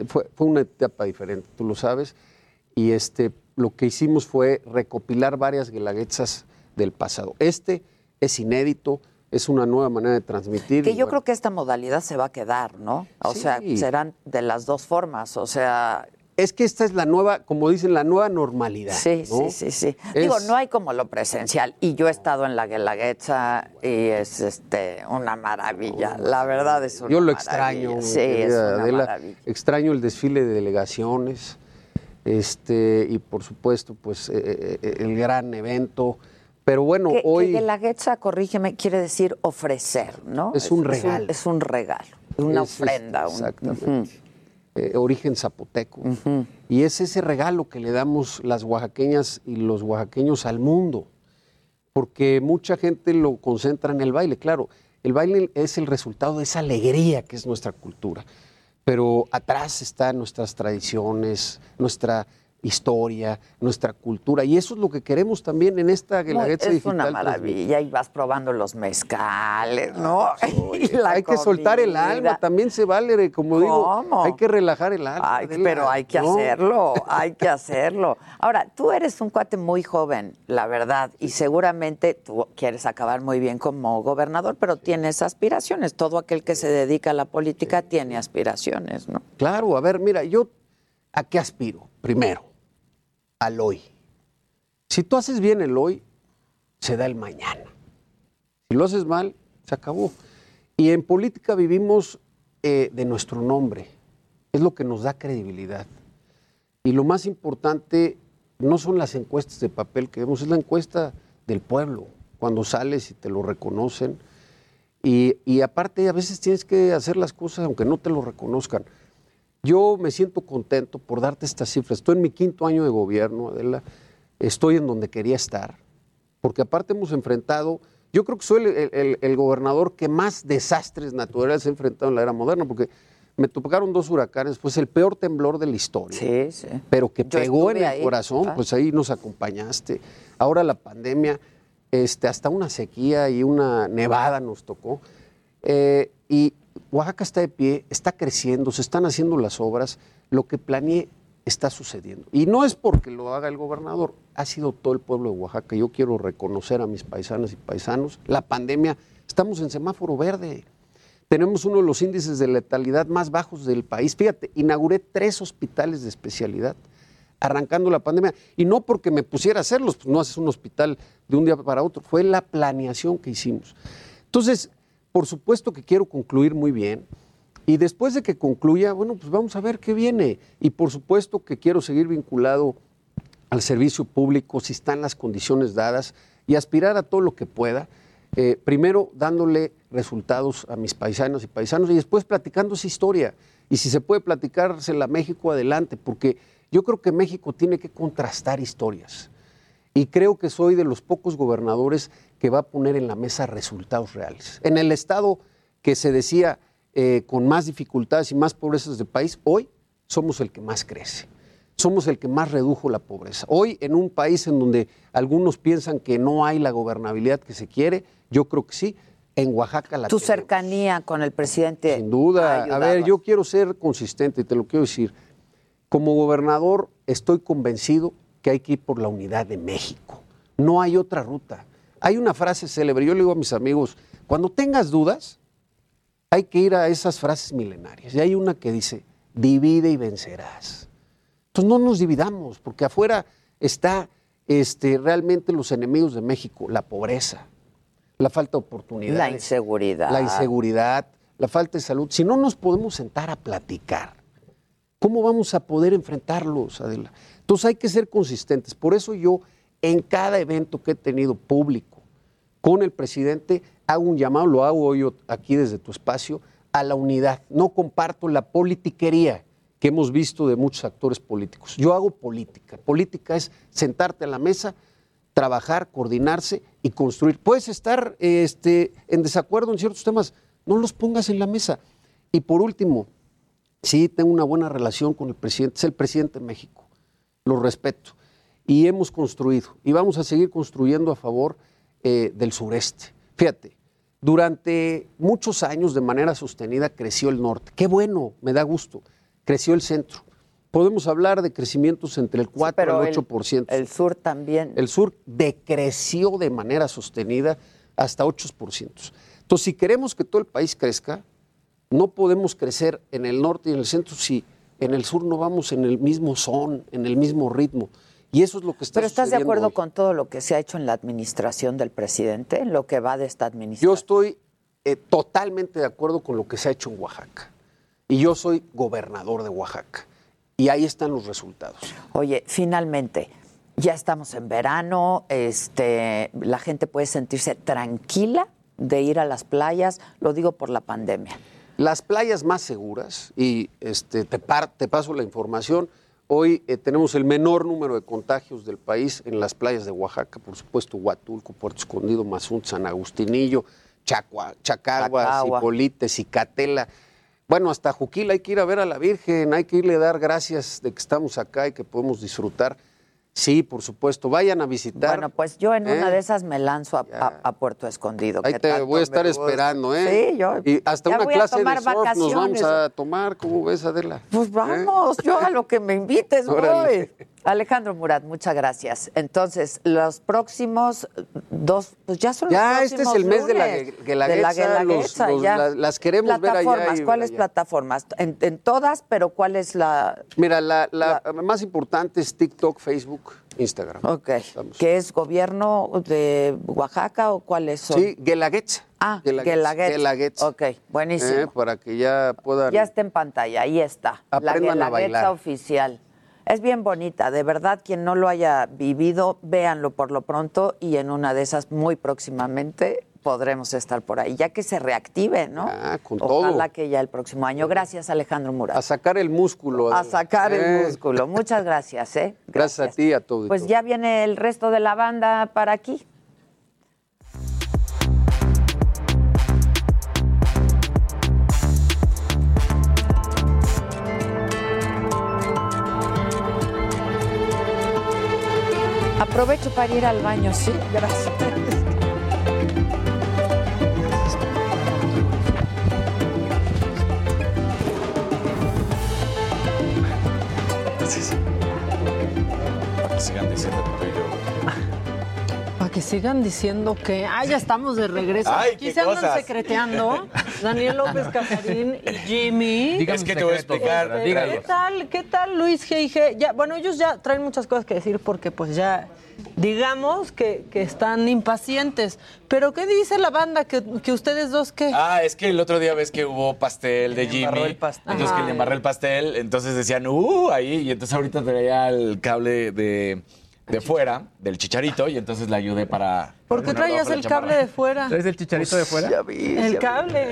fue, fue una etapa diferente, tú lo sabes. Y este, lo que hicimos fue recopilar varias guelaguetzas del pasado. Este es inédito, es una nueva manera de transmitir. Que yo bueno, creo que esta modalidad se va a quedar, ¿no? O Sí. sea, serán de las dos formas. O sea, Es que esta es la nueva, como dicen, la nueva normalidad. Sí, ¿no? sí, sí, sí. Es- Digo, no hay como lo presencial. Y yo he estado en la Guelaguetza y es este una maravilla. La verdad es una Yo lo maravilla. extraño, Sí, es una Adela. maravilla. Extraño el desfile de delegaciones, este, y por supuesto, pues, eh, eh, el gran evento. Pero bueno, Que, hoy. que Guelaguetza, corrígeme, quiere decir ofrecer, ¿no? Es un regalo. Es un, regalo, una Es- es- ofrenda. un- exactamente. eh, origen zapoteco. Y es ese regalo que le damos las oaxaqueñas y los oaxaqueños al mundo. Porque mucha gente lo concentra en el baile. Claro, el baile es el resultado de esa alegría que es nuestra cultura. Pero atrás están nuestras tradiciones, nuestra historia, nuestra cultura. Y eso es lo que queremos también en esta Guelaguetza es digital. una maravilla y vas probando los mezcales, ¿no? Y hay que soltar el alma, también se vale, como digo, hay que relajar el alma. Ay, pero hay que ¿no? hacerlo, hay que hacerlo. Ahora, tú eres un cuate muy joven, la verdad, y seguramente tú quieres acabar muy bien como gobernador, pero tienes aspiraciones. Todo aquel que se dedica a la política tiene aspiraciones, ¿no? Claro, a ver, mira, yo a qué aspiro? Primero, al hoy. Si tú haces bien el hoy, se da el mañana. Si lo haces mal, se acabó. Y en política vivimos eh, de nuestro nombre. Es lo que nos da credibilidad. Y lo más importante no son las encuestas de papel que vemos, es la encuesta del pueblo, cuando sales y te lo reconocen. Y, y aparte, a veces tienes que hacer las cosas aunque no te lo reconozcan. Yo me siento contento por darte estas cifras. Estoy en mi quinto año de gobierno, Adela. Estoy en donde quería estar. Porque aparte hemos enfrentado, yo creo que soy el, el- el gobernador que más desastres naturales ha enfrentado en la era moderna, porque me tocaron dos huracanes, pues el peor temblor de la historia. Sí, sí. Pero que Yo pegó en el ahí. corazón, Ah. pues ahí nos acompañaste. Ahora la pandemia, este, hasta una sequía y una nevada nos tocó. Eh, y Oaxaca está de pie, está creciendo, se están haciendo las obras, lo que planeé está sucediendo. Y no es porque lo haga el gobernador, ha sido todo el pueblo de Oaxaca. Yo quiero reconocer a mis paisanas y paisanos. La pandemia, estamos en semáforo verde. Tenemos uno de los índices de letalidad más bajos del país. Fíjate, inauguré tres hospitales de especialidad arrancando la pandemia. Y no porque me pusiera a hacerlos, pues no haces un hospital de un día para otro, fue la planeación que hicimos. Entonces, por supuesto que quiero concluir muy bien. Y después de que concluya, bueno, pues vamos a ver qué viene. Y por supuesto que quiero seguir vinculado al servicio público si están las condiciones dadas y aspirar a todo lo que pueda. Eh, primero dándole resultados a mis paisanos y paisanos y después platicando esa historia. Y si se puede platicársela a México, adelante, porque yo creo que México tiene que contrastar historias. Y creo que soy de los pocos gobernadores que va a poner en la mesa resultados reales. En el estado que se decía eh, con más dificultades y más pobrezas del país, hoy somos el que más crece. Somos el que más redujo la pobreza. Hoy, en un país en donde algunos piensan que no hay la gobernabilidad que se quiere, yo creo que sí. En Oaxaca la Tu tenemos. cercanía con el presidente. Sin duda. A ver, yo quiero ser consistente y te lo quiero decir. Como gobernador estoy convencido que hay que ir por la unidad de México. No hay otra ruta. Hay una frase célebre, yo le digo a mis amigos, cuando tengas dudas, hay que ir a esas frases milenarias. Y hay una que dice, divide y vencerás. Entonces no nos dividamos, porque afuera está este, realmente los enemigos de México, la pobreza, la falta de oportunidades. La inseguridad. La inseguridad, la falta de salud. Si no nos podemos sentar a platicar, ¿cómo vamos a poder enfrentarlos, Adela? Entonces hay que ser consistentes. Por eso yo, en cada evento que he tenido público con el presidente, hago un llamado, lo hago hoy aquí desde tu espacio, a la unidad. No comparto la politiquería que hemos visto de muchos actores políticos. Yo hago política. Política es sentarte a la mesa, trabajar, coordinarse y construir. Puedes estar este, en desacuerdo en ciertos temas, no los pongas en la mesa. Y por último, sí, tengo una buena relación con el presidente, es el presidente de México, lo respeto. Y hemos construido, y vamos a seguir construyendo a favor eh, del sureste. Fíjate, durante muchos años de manera sostenida creció el norte. Qué bueno, me da gusto. Creció el centro. Podemos hablar de crecimientos entre el 4 pero y el el- 8%. El sur también. El sur decreció de manera sostenida hasta 8%. Entonces, si queremos que todo el país crezca, no podemos crecer en el norte y en el centro si en el sur no vamos en el mismo son, en el mismo ritmo. Y eso es lo que está Pero ¿estás de acuerdo hoy. con todo lo que se ha hecho en la administración del presidente, en lo que va de esta administración? Yo estoy eh, totalmente de acuerdo con lo que se ha hecho en Oaxaca. Y yo soy gobernador de Oaxaca. Y ahí están los resultados. Oye, finalmente, ya estamos en verano, este, la gente puede sentirse tranquila de ir a las playas, lo digo por la pandemia. Las playas más seguras, y este, te, par- te paso la información, hoy eh, tenemos el menor número de contagios del país en las playas de Oaxaca, por supuesto Huatulco, Puerto Escondido, Mazún, San Agustinillo, Chacua, Chacaguas, Chacagua. Cipolite, Cicatela. Bueno, hasta Juquila hay que ir a ver a la Virgen, hay que irle a dar gracias de que estamos acá y que podemos disfrutar. Sí, por supuesto, vayan a visitar. Bueno, pues yo en una ¿eh? de esas me lanzo a, a- a Puerto Escondido. Ahí que te voy a estar esperando, ¿eh? Sí, yo. Y hasta ya una voy a clase de surf nos vamos a tomar. ¿Cómo ves, Adela? Pues vamos, yo a lo que me invites Órale. voy. Alejandro Murat, muchas gracias. Entonces, los próximos dos, pues ya son Ya, los este es el mes de la guelaguetza, de la guelaguetza, los- ya. las queremos ver allá ¿cuáles plataformas? En, en todas, pero ¿cuál es la...? Mira, la, la más importante es TikTok, Facebook, Instagram. Ok, ¿qué es gobierno de Oaxaca o cuáles son? Sí, Guelaguetza. Ah, Guelaguetza, Guelaguetza. Guelaguetza. Ok, buenísimo. Eh, para que ya puedan... Ya está en pantalla, ahí está. Aprendan la a bailar. Guelaguetza oficial. Es bien bonita, de verdad, quien no lo haya vivido, véanlo por lo pronto y en una de esas muy próximamente podremos estar por ahí, ya que se reactive, ¿no? Ah, con Ojalá todo. que ya el próximo año. Gracias, Alejandro Murat. A sacar el músculo. A sacar el Eh, músculo. Muchas gracias, ¿eh? Gracias, a ti y a todo. Pues ya viene el resto de la banda para aquí. Aprovecho para ir al baño, sí, gracias. Que sigan diciendo que que sigan diciendo que, ah, ya estamos de regreso. Ay, Aquí se andan cosas. secreteando. Daniel López Casarín y Jimmy. Dígame Es que te voy a explicar, Este. ¿Qué tal? ¿Qué tal Luis G.I.G.? Ya, bueno, ellos ya traen muchas cosas que decir porque pues ya, digamos que, que están impacientes. Pero ¿qué dice la banda? ¿Que, que ustedes dos qué? Ah, es que el otro día ves que hubo pastel de Jimmy. embarró el pastel. Entonces que le embarré el pastel. Entonces decían, uh, ahí. Y entonces ahorita traía el cable de, de fuera, del chicharito. Y entonces le ayudé para. ¿Por qué traías el la cable de fuera? ¿Traes el chicharito de fuera? Ya vi. El cable.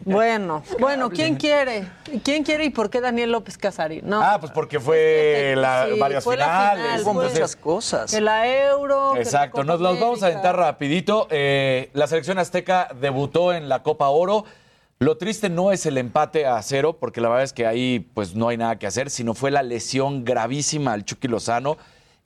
bueno, bueno, ¿quién quiere? ¿Quién quiere y por qué Daniel López Casarín? No. Ah, pues porque fue la, Sí, varias fue la finales. final, Hubo fue- muchas cosas. Que la Euro. que la Exacto, nos los vamos a aventar rapidito. Eh, la selección azteca debutó en la Copa Oro. Lo triste no es el empate a cero, porque la verdad es que ahí pues no hay nada que hacer, sino fue la lesión gravísima al Chucky Lozano.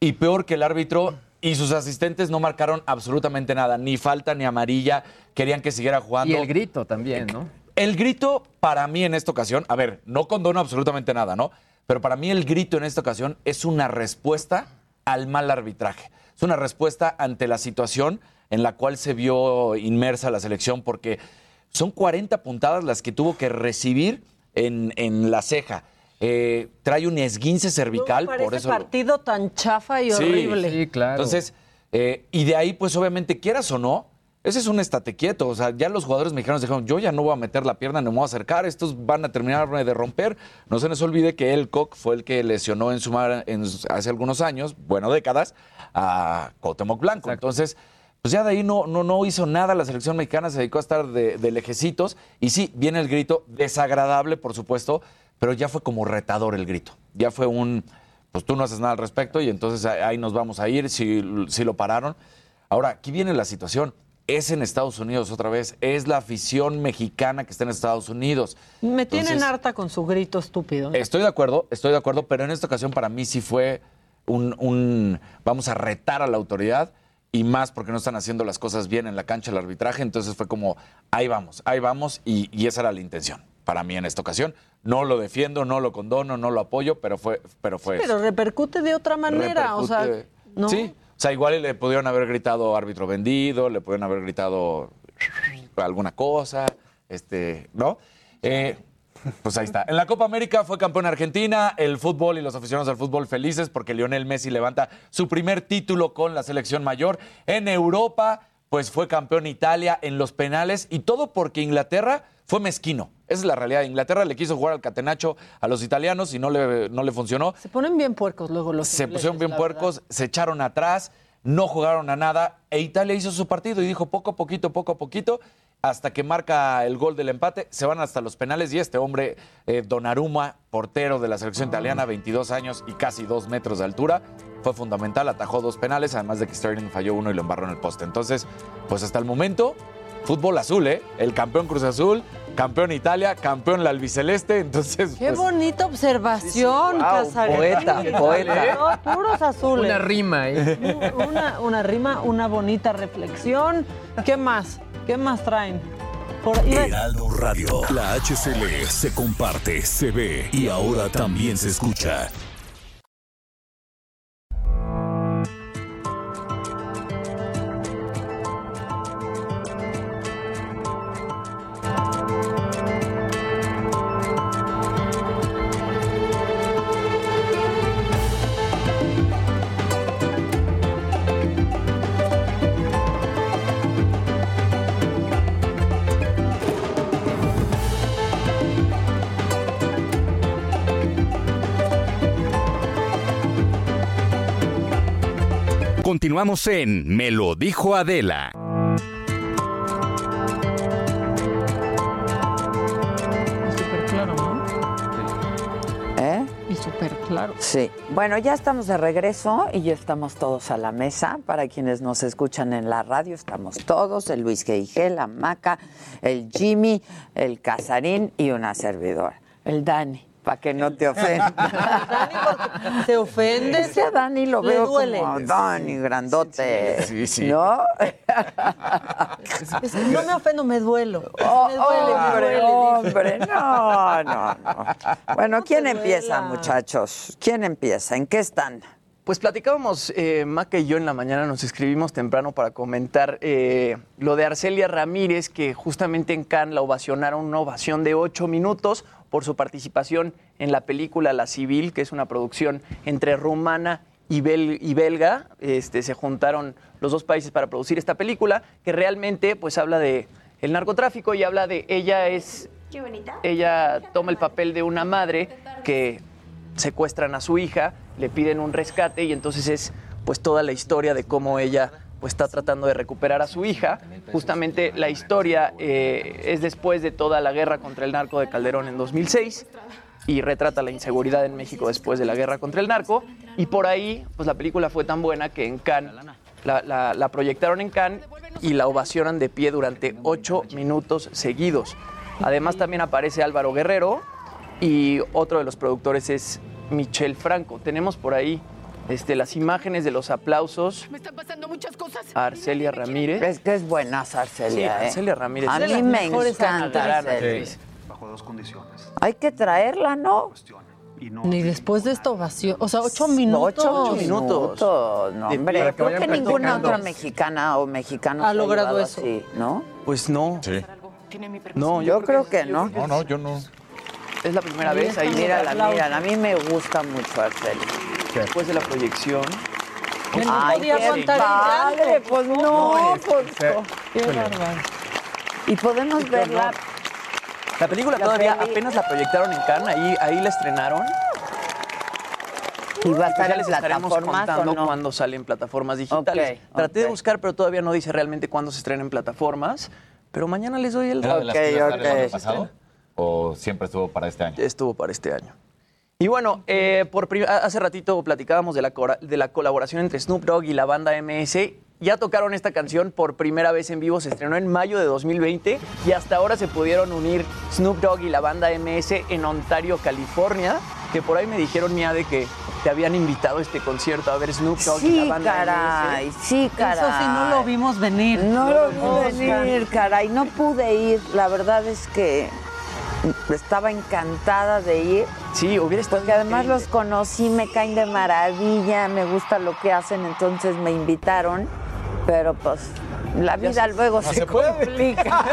Y peor que el árbitro y sus asistentes no marcaron absolutamente nada, ni falta ni amarilla, querían que siguiera jugando. Y el grito también, ¿no? El grito para mí en esta ocasión, a ver, no condono absolutamente nada, ¿no? Pero para mí el grito en esta ocasión es una respuesta al mal arbitraje. Es una respuesta ante la situación en la cual se vio inmersa la selección porque son 40 puntadas las que tuvo que recibir en, en la ceja. Eh, trae un esguince cervical, por ese eso... lo- partido tan chafa y horrible. Sí, claro. entonces, eh, y de ahí, pues obviamente, quieras o no, ese es un estate quieto. O sea, ya los jugadores mexicanos dijeron, yo ya no voy a meter la pierna, no me voy a acercar, estos van a terminar de romper. No se nos olvide que el Coq fue el que lesionó en su mar- en- hace algunos años, bueno, décadas, a Cuauhtémoc Blanco. Entonces, pues ya de ahí no, no, no hizo nada la selección mexicana, se dedicó a estar de, de lejecitos. Y sí, viene el grito, desagradable, por supuesto, pero ya fue como retador el grito. Ya fue un, pues tú no haces nada al respecto y entonces ahí nos vamos a ir si, si lo pararon. Ahora, aquí viene la situación. es en Estados Unidos otra vez, es la afición mexicana que está en Estados Unidos. Me tienen Entonces, harta con su grito estúpido. Estoy de acuerdo, estoy de acuerdo, pero en esta ocasión para mí sí fue un, un- vamos a retar a la autoridad y más porque no están haciendo las cosas bien en la cancha del arbitraje, entonces fue como, ahí vamos, ahí vamos y, y esa era la intención para mí en esta ocasión. No lo defiendo, no lo condono, no lo apoyo, pero fue, pero fue eso. Pero repercute de otra manera, o sea, ¿no? Sí, o sea, igual le pudieron haber gritado árbitro vendido, le pudieron haber gritado alguna cosa, este, ¿no? Eh, pues ahí está. En la Copa América fue campeón Argentina, el fútbol y los aficionados al fútbol felices porque Lionel Messi levanta su primer título con la selección mayor. En Europa, pues fue campeón Italia en los penales y todo porque Inglaterra fue mezquino. Esa es la realidad. Inglaterra le quiso jugar al catenacho a los italianos y no le, no le funcionó. Se ponen bien puercos luego los Se ingleses, pusieron bien puercos, se echaron atrás, no jugaron a nada e Italia hizo su partido y dijo poco a poquito, poco a poquito, hasta que marca el gol del empate, se van hasta los penales y este hombre, eh, Donnarumma, portero de la selección italiana, 22 años y casi 2 metros de altura, fue fundamental, atajó dos penales, además de que Sterling falló uno y lo embarró en el poste. Entonces, pues hasta el momento, fútbol azul, ¿eh? El campeón Cruz Azul, campeón Italia, campeón la albiceleste, entonces... Qué pues, bonita observación, Wow, Casares. poeta, poeta. No, puros azules. Una rima, ¿eh? Una, una rima, una bonita reflexión. ¿Qué más? ¿Qué más traen? Por Heraldo Radio. La HCL se comparte, se ve y ahora también se escucha. Continuamos en Me lo dijo Adela. Súper claro, ¿no? ¿Eh? Y súper claro. Sí. Bueno, ya estamos de regreso y ya estamos todos a la mesa. Para quienes nos escuchan en la radio, estamos todos, el Luis G.I.G., la Maca, el Jimmy, el Casarín y una servidora, el Dani, para que no te ofenda. ¿Se ofende? Es que a Dani lo veo duele. como Dani, grandote. Sí, sí. ¿No? No me ofendo, me duelo. Oh, me duele, me hombre, duele. hombre, no, no, no. Bueno, ¿quién empieza, muchachos? ¿Quién empieza? ¿En qué están? Pues platicábamos, eh, Maca y yo en la mañana nos escribimos temprano para comentar eh, lo de Arcelia Ramírez, que justamente en Cannes la ovacionaron una ovación de ocho minutos por su participación en la película La Civil, que es una producción entre rumana y, bel- y belga. Este, se juntaron los dos países para producir esta película, que realmente pues habla de el narcotráfico y habla de ella es Qué bonita. ella toma el papel de una madre que secuestran a su hija, le piden un rescate y entonces es pues toda la historia de cómo ella pues está tratando de recuperar a su hija. Justamente la historia eh, es después de toda la guerra contra el narco de Calderón en 2006 y retrata la inseguridad en México después de la guerra contra el narco. Y por ahí, pues la película fue tan buena que en Cannes la, la- proyectaron en Cannes y la ovacionan de pie durante ocho minutos seguidos. Además también aparece Álvaro Guerrero y otro de los productores es Michel Franco. Tenemos por ahí este, las imágenes de los aplausos Me están pasando muchas cosas. a Arcelia Ramírez. Es que es buena Arcelia, Sí, ¿eh? Arcelia Ramírez. A mí me encanta actrices. Arcelia. Bajo dos condiciones. Hay que traerla, ¿no? Ni después de esta ovación. O sea, ocho minutos. Ocho minutos. No, hombre, que creo que ninguna otra mexicana o mexicano Ha logrado eso. así, ¿no? Pues no. Sí. No, Yo creo que no. No, no, yo no. Es la primera vez ahí. Mírala, mírala. A mí me gusta mucho Arcelia. Después de la proyección. Que no Ay, podía qué aguantar el llanto. pues no, pues, Qué bárbaro. Y podemos verla. La película La todavía peli- apenas la proyectaron en Cannes, ahí, ahí la estrenaron. ¿Y va a estar ya en les estaremos contando no? cuándo sale en plataformas digitales. Traté de buscar, pero todavía no dice realmente cuándo se estrena en plataformas. Pero mañana les doy el ¿Era de las que el año pasado? ¿O siempre estuvo para este año? Estuvo para este año. Y bueno, eh, por hace ratito platicábamos de la, de la colaboración entre Snoop Dogg y la banda MS. ya tocaron esta canción por primera vez en vivo, se estrenó en mayo de 2020 y hasta ahora se pudieron unir Snoop Dogg y la banda MS en Ontario, California, que por ahí me dijeron, Mía, de que te habían invitado a este concierto a ver Snoop Dogg y la Sí, banda caray, MS. sí, caray. Eso sí, no lo vimos venir. No lo vi Oscar. venir, caray. No pude ir. La verdad es que estaba encantada de ir. Sí, hubiera estado Porque además los conocí, me caen de maravilla, me gusta lo que hacen, entonces me invitaron. Pero pues la vida se- luego no se, se puede. complica.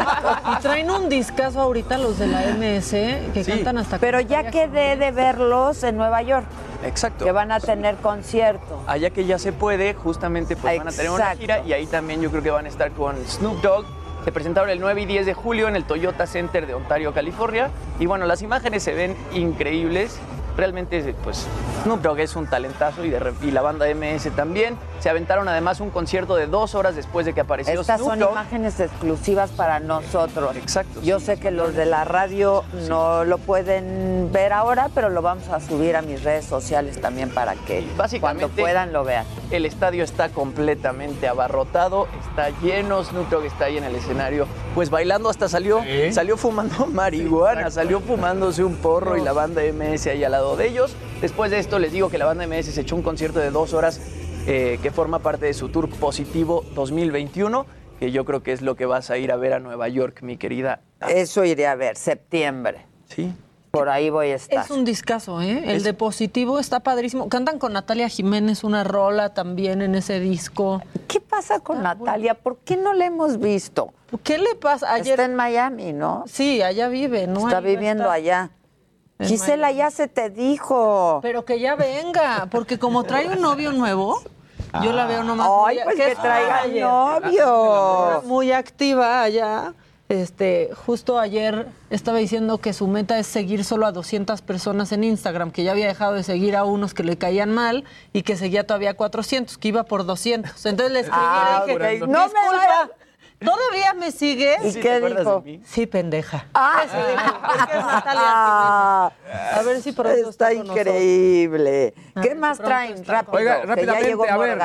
Y traen un discazo ahorita los de la MS que cantan hasta Pero ya quedé de verlos en Nueva York, Exacto. que van a tener concierto. Allá que ya se puede, justamente pues van a tener una gira y ahí también yo creo que van a estar con Snoop Dogg. Se presentaron el 9 y 10 de julio en el Toyota Center de Ontario, California. Y bueno, las imágenes se ven increíbles. Realmente, pues, Snoop Dogg es un talentazo y, de y la banda MS también. Se aventaron además un concierto de dos horas después de que apareció Estas Snoop son Dogg. imágenes exclusivas para nosotros. Exacto. Yo sé que los de la radio no lo pueden ver ahora, pero lo vamos a subir a mis redes sociales también para que Básicamente, cuando puedan lo vean. El estadio está completamente abarrotado, está lleno, Snoop Dogg está ahí en el escenario, pues bailando hasta salió, salió fumando marihuana, salió fumándose un porro y la banda MS ahí al lado de ellos. Después de esto les digo que la banda MS se echó un concierto de dos horas eh, que forma parte de su tour positivo 2021, que yo creo que es lo que vas a ir a ver a Nueva York, mi querida. Eso iré a ver, septiembre. Sí. Por ahí voy a estar. Es un discazo, ¿eh? El de Positivo está padrísimo. Cantan con Natalia Jiménez una rola también en ese disco. ¿Qué pasa con Natalia? ¿Por qué no la hemos visto? ¿Qué le pasa? Ayer... Está en Miami, ¿no? Sí, allá vive, ¿no? Está Ahí viviendo allá. Gisela, ya se te dijo. Pero que ya venga, porque como trae un novio nuevo, yo la veo nomás. Ay, muy- pues que traiga ayer. novio. Muy activa allá. Este, justo ayer estaba diciendo que su meta es seguir solo a 200 personas en Instagram, que ya había dejado de seguir a unos que le caían mal y que seguía todavía a 400, que iba por 200. Entonces le escribí Ah, y le dije. No me disculpa, ¿todavía me sigues? ¿Y Sí, qué ¿te acuerdas dijo? de Sí, pendeja. Ah, Eso dijo, porque es Natalia. A ver si pronto Está nosotros. increíble. ¿Qué más traen? está Rápido, Oiga, que ya rápidamente, llegó a ver,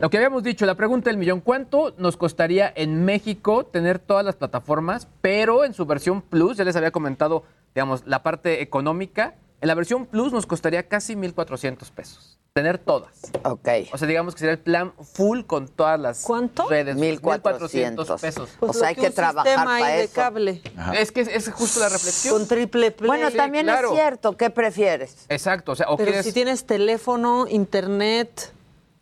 lo que habíamos dicho, la pregunta del millón, ¿cuánto nos costaría en México tener todas las plataformas, pero en su versión Plus, ya les había comentado, digamos, la parte económica, en la versión Plus nos costaría casi 1.400 pesos, tener todas. Ok. O sea, digamos que sería el plan full con todas las ¿Cuánto? redes. 1,400 pesos. Pues O sea, hay que trabajar sistema ahí para de eso. cable. Es que es, es justo la reflexión. Con triple play. Bueno, Sí, también claro. es cierto. ¿Qué prefieres? Exacto, o sea, o Pero quieres... si tienes teléfono, internet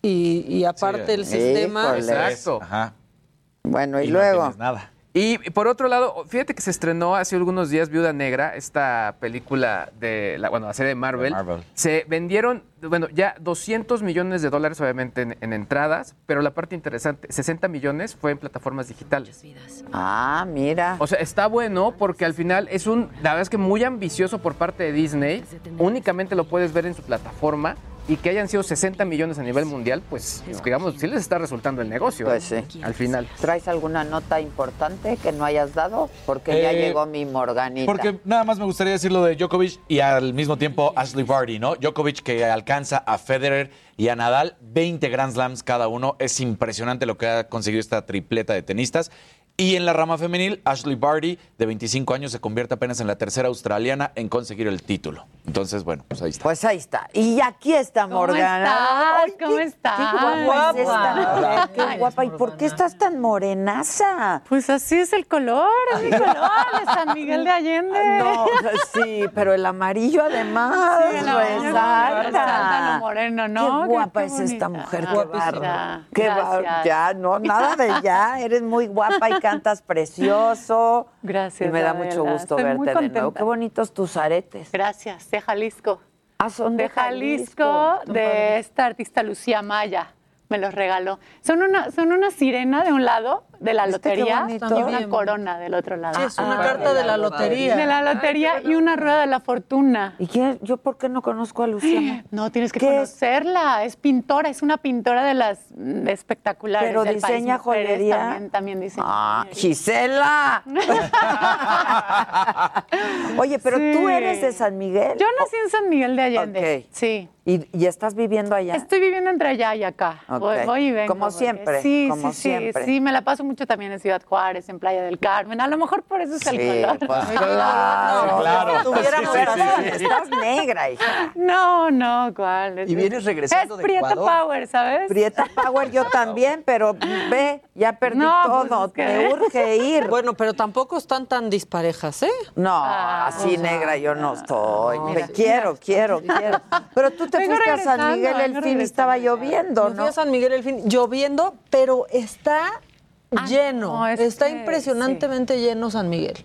y, y aparte el sistema. Híjole. Exacto. Ajá. Bueno, y, Y no luego. tienes nada. Y por otro lado, fíjate que se estrenó hace algunos días Viuda Negra, esta película de la, bueno, la serie de Marvel. Se vendieron, bueno, ya 200 millones de dólares obviamente en, en entradas, pero la parte interesante, 60 millones fue en plataformas digitales. Ah, mira. O sea, está bueno porque al final es un, la verdad es que muy ambicioso por parte de Disney. Únicamente lo puedes ver en su plataforma y que hayan sido 60 millones a nivel mundial, pues digamos, sí les está resultando el negocio. Pues ¿eh? sí. Al final. ¿Traes alguna nota importante que no hayas dado? Porque ya Eh, llegó mi Morganita. Porque nada más me gustaría decir lo de Djokovic y al mismo tiempo Ashley Barty, ¿no? Djokovic que alcanza a Federer y a Nadal 20 Grand Slams cada uno. Es impresionante lo que ha conseguido esta tripleta de tenistas. Y en la rama femenil, Ashley Barty, de 25 años, se convierte apenas en la tercera australiana en conseguir el título. Entonces, bueno, pues ahí está. Pues ahí está. Y aquí está ¿Cómo Morgana. estás? ¿Cómo estás? Qué guapa es esta Qué guapa. ¿Y por qué estás tan morenaza? Pues así es el color, es mi color de San Miguel de Allende. No, sí, pero el amarillo además Sí, el amarillo resalta. lo moreno, ¿no? Qué guapa qué es esta mujer, Ah, qué bárbaro. Qué bar- Gracias. Ya, no, nada de ya. Eres muy guapa y cantas precioso. Gracias, Y me da Adela. mucho gusto Estoy verte de nuevo. Qué bonitos tus aretes. Gracias, de Jalisco. Ah, son de, De Jalisco, de esta artista Lucía Maya. Me los regaló. Son una, son una sirena de un lado de la ¿Viste qué lotería y una corona del otro lado. Sí, es una carta de la lotería. De la lotería y una rueda de la fortuna. ¿Y qué? yo por qué no conozco a Luciana? No, tienes que conocerla. Es? pintora, es una pintora de las mm, espectaculares Pero del diseña país. Joyería. También, también diseña. Ah, Gisela. Oye, pero tú eres de San Miguel. Yo nací en San Miguel de Allende. Ok. Sí. ¿Y, y estás viviendo allá? Estoy viviendo entre allá y acá. Ok. Voy, voy y vengo. Como porque- siempre, Sí, como sí, siempre. sí. Sí, me la paso mucho también en Ciudad Juárez, en Playa del Carmen. A lo mejor por eso es el Sí, color. pues claro. No, claro. no tuviéramos Sí. Estás negra, hija. No, no, ¿cuál? Y vienes regresando es de Prieta Ecuador. Power, ¿sabes? Prieta Power yo también, pero ve, ya perdí No, pues, todo. es que- Me urge ir. Bueno, pero tampoco están tan disparejas, ¿eh? No, Ah, así negra yo no estoy. mira. Me quiero, quiero, quiero. Pero tú te Vengo fuiste a San Miguel el vengo fin y estaba lloviendo, Me fui ¿no? a San Miguel el fin, lloviendo, pero está lleno. no, es está que- impresionantemente lleno San Miguel.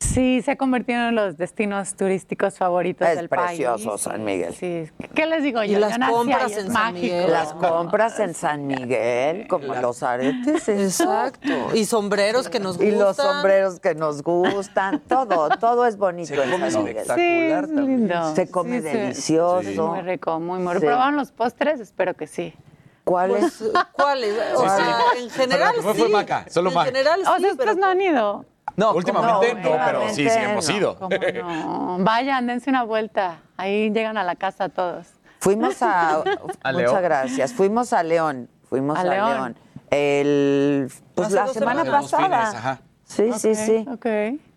Sí, se ha convertido en los destinos turísticos favoritos Es del país. precioso San Miguel. Sí, ¿qué les digo Y yo? las Yo nací compras es en San mágico. Miguel. Las compras en San Miguel, como los aretes. eso. Exacto. Y sombreros que nos Y gustan. los sombreros que nos gustan, todo, todo es bonito en come San Miguel. espectacular Sí, es lindo. Se come Sí, sí. delicioso. Muy rico, muy, rico. ¿Probaron los postres? Espero que sí. ¿Cuál es? Pues, ¿Cuáles? O Sí, sea, sí. en general Pero fue- sí. fue Maca, solo en Maca. general O sí, sea, pero ustedes no han ido. No, Últimamente no, no, pero sí, sí hemos ido. ¿Cómo no? Vayan, dense una vuelta. Ahí llegan a la casa todos. Fuimos a. A muchas León. gracias. Fuimos a León. Fuimos A a, León. León. El, pues Hace la dos semana semanas. Pasada. fines, ajá. Sí, sí, sí. Ok.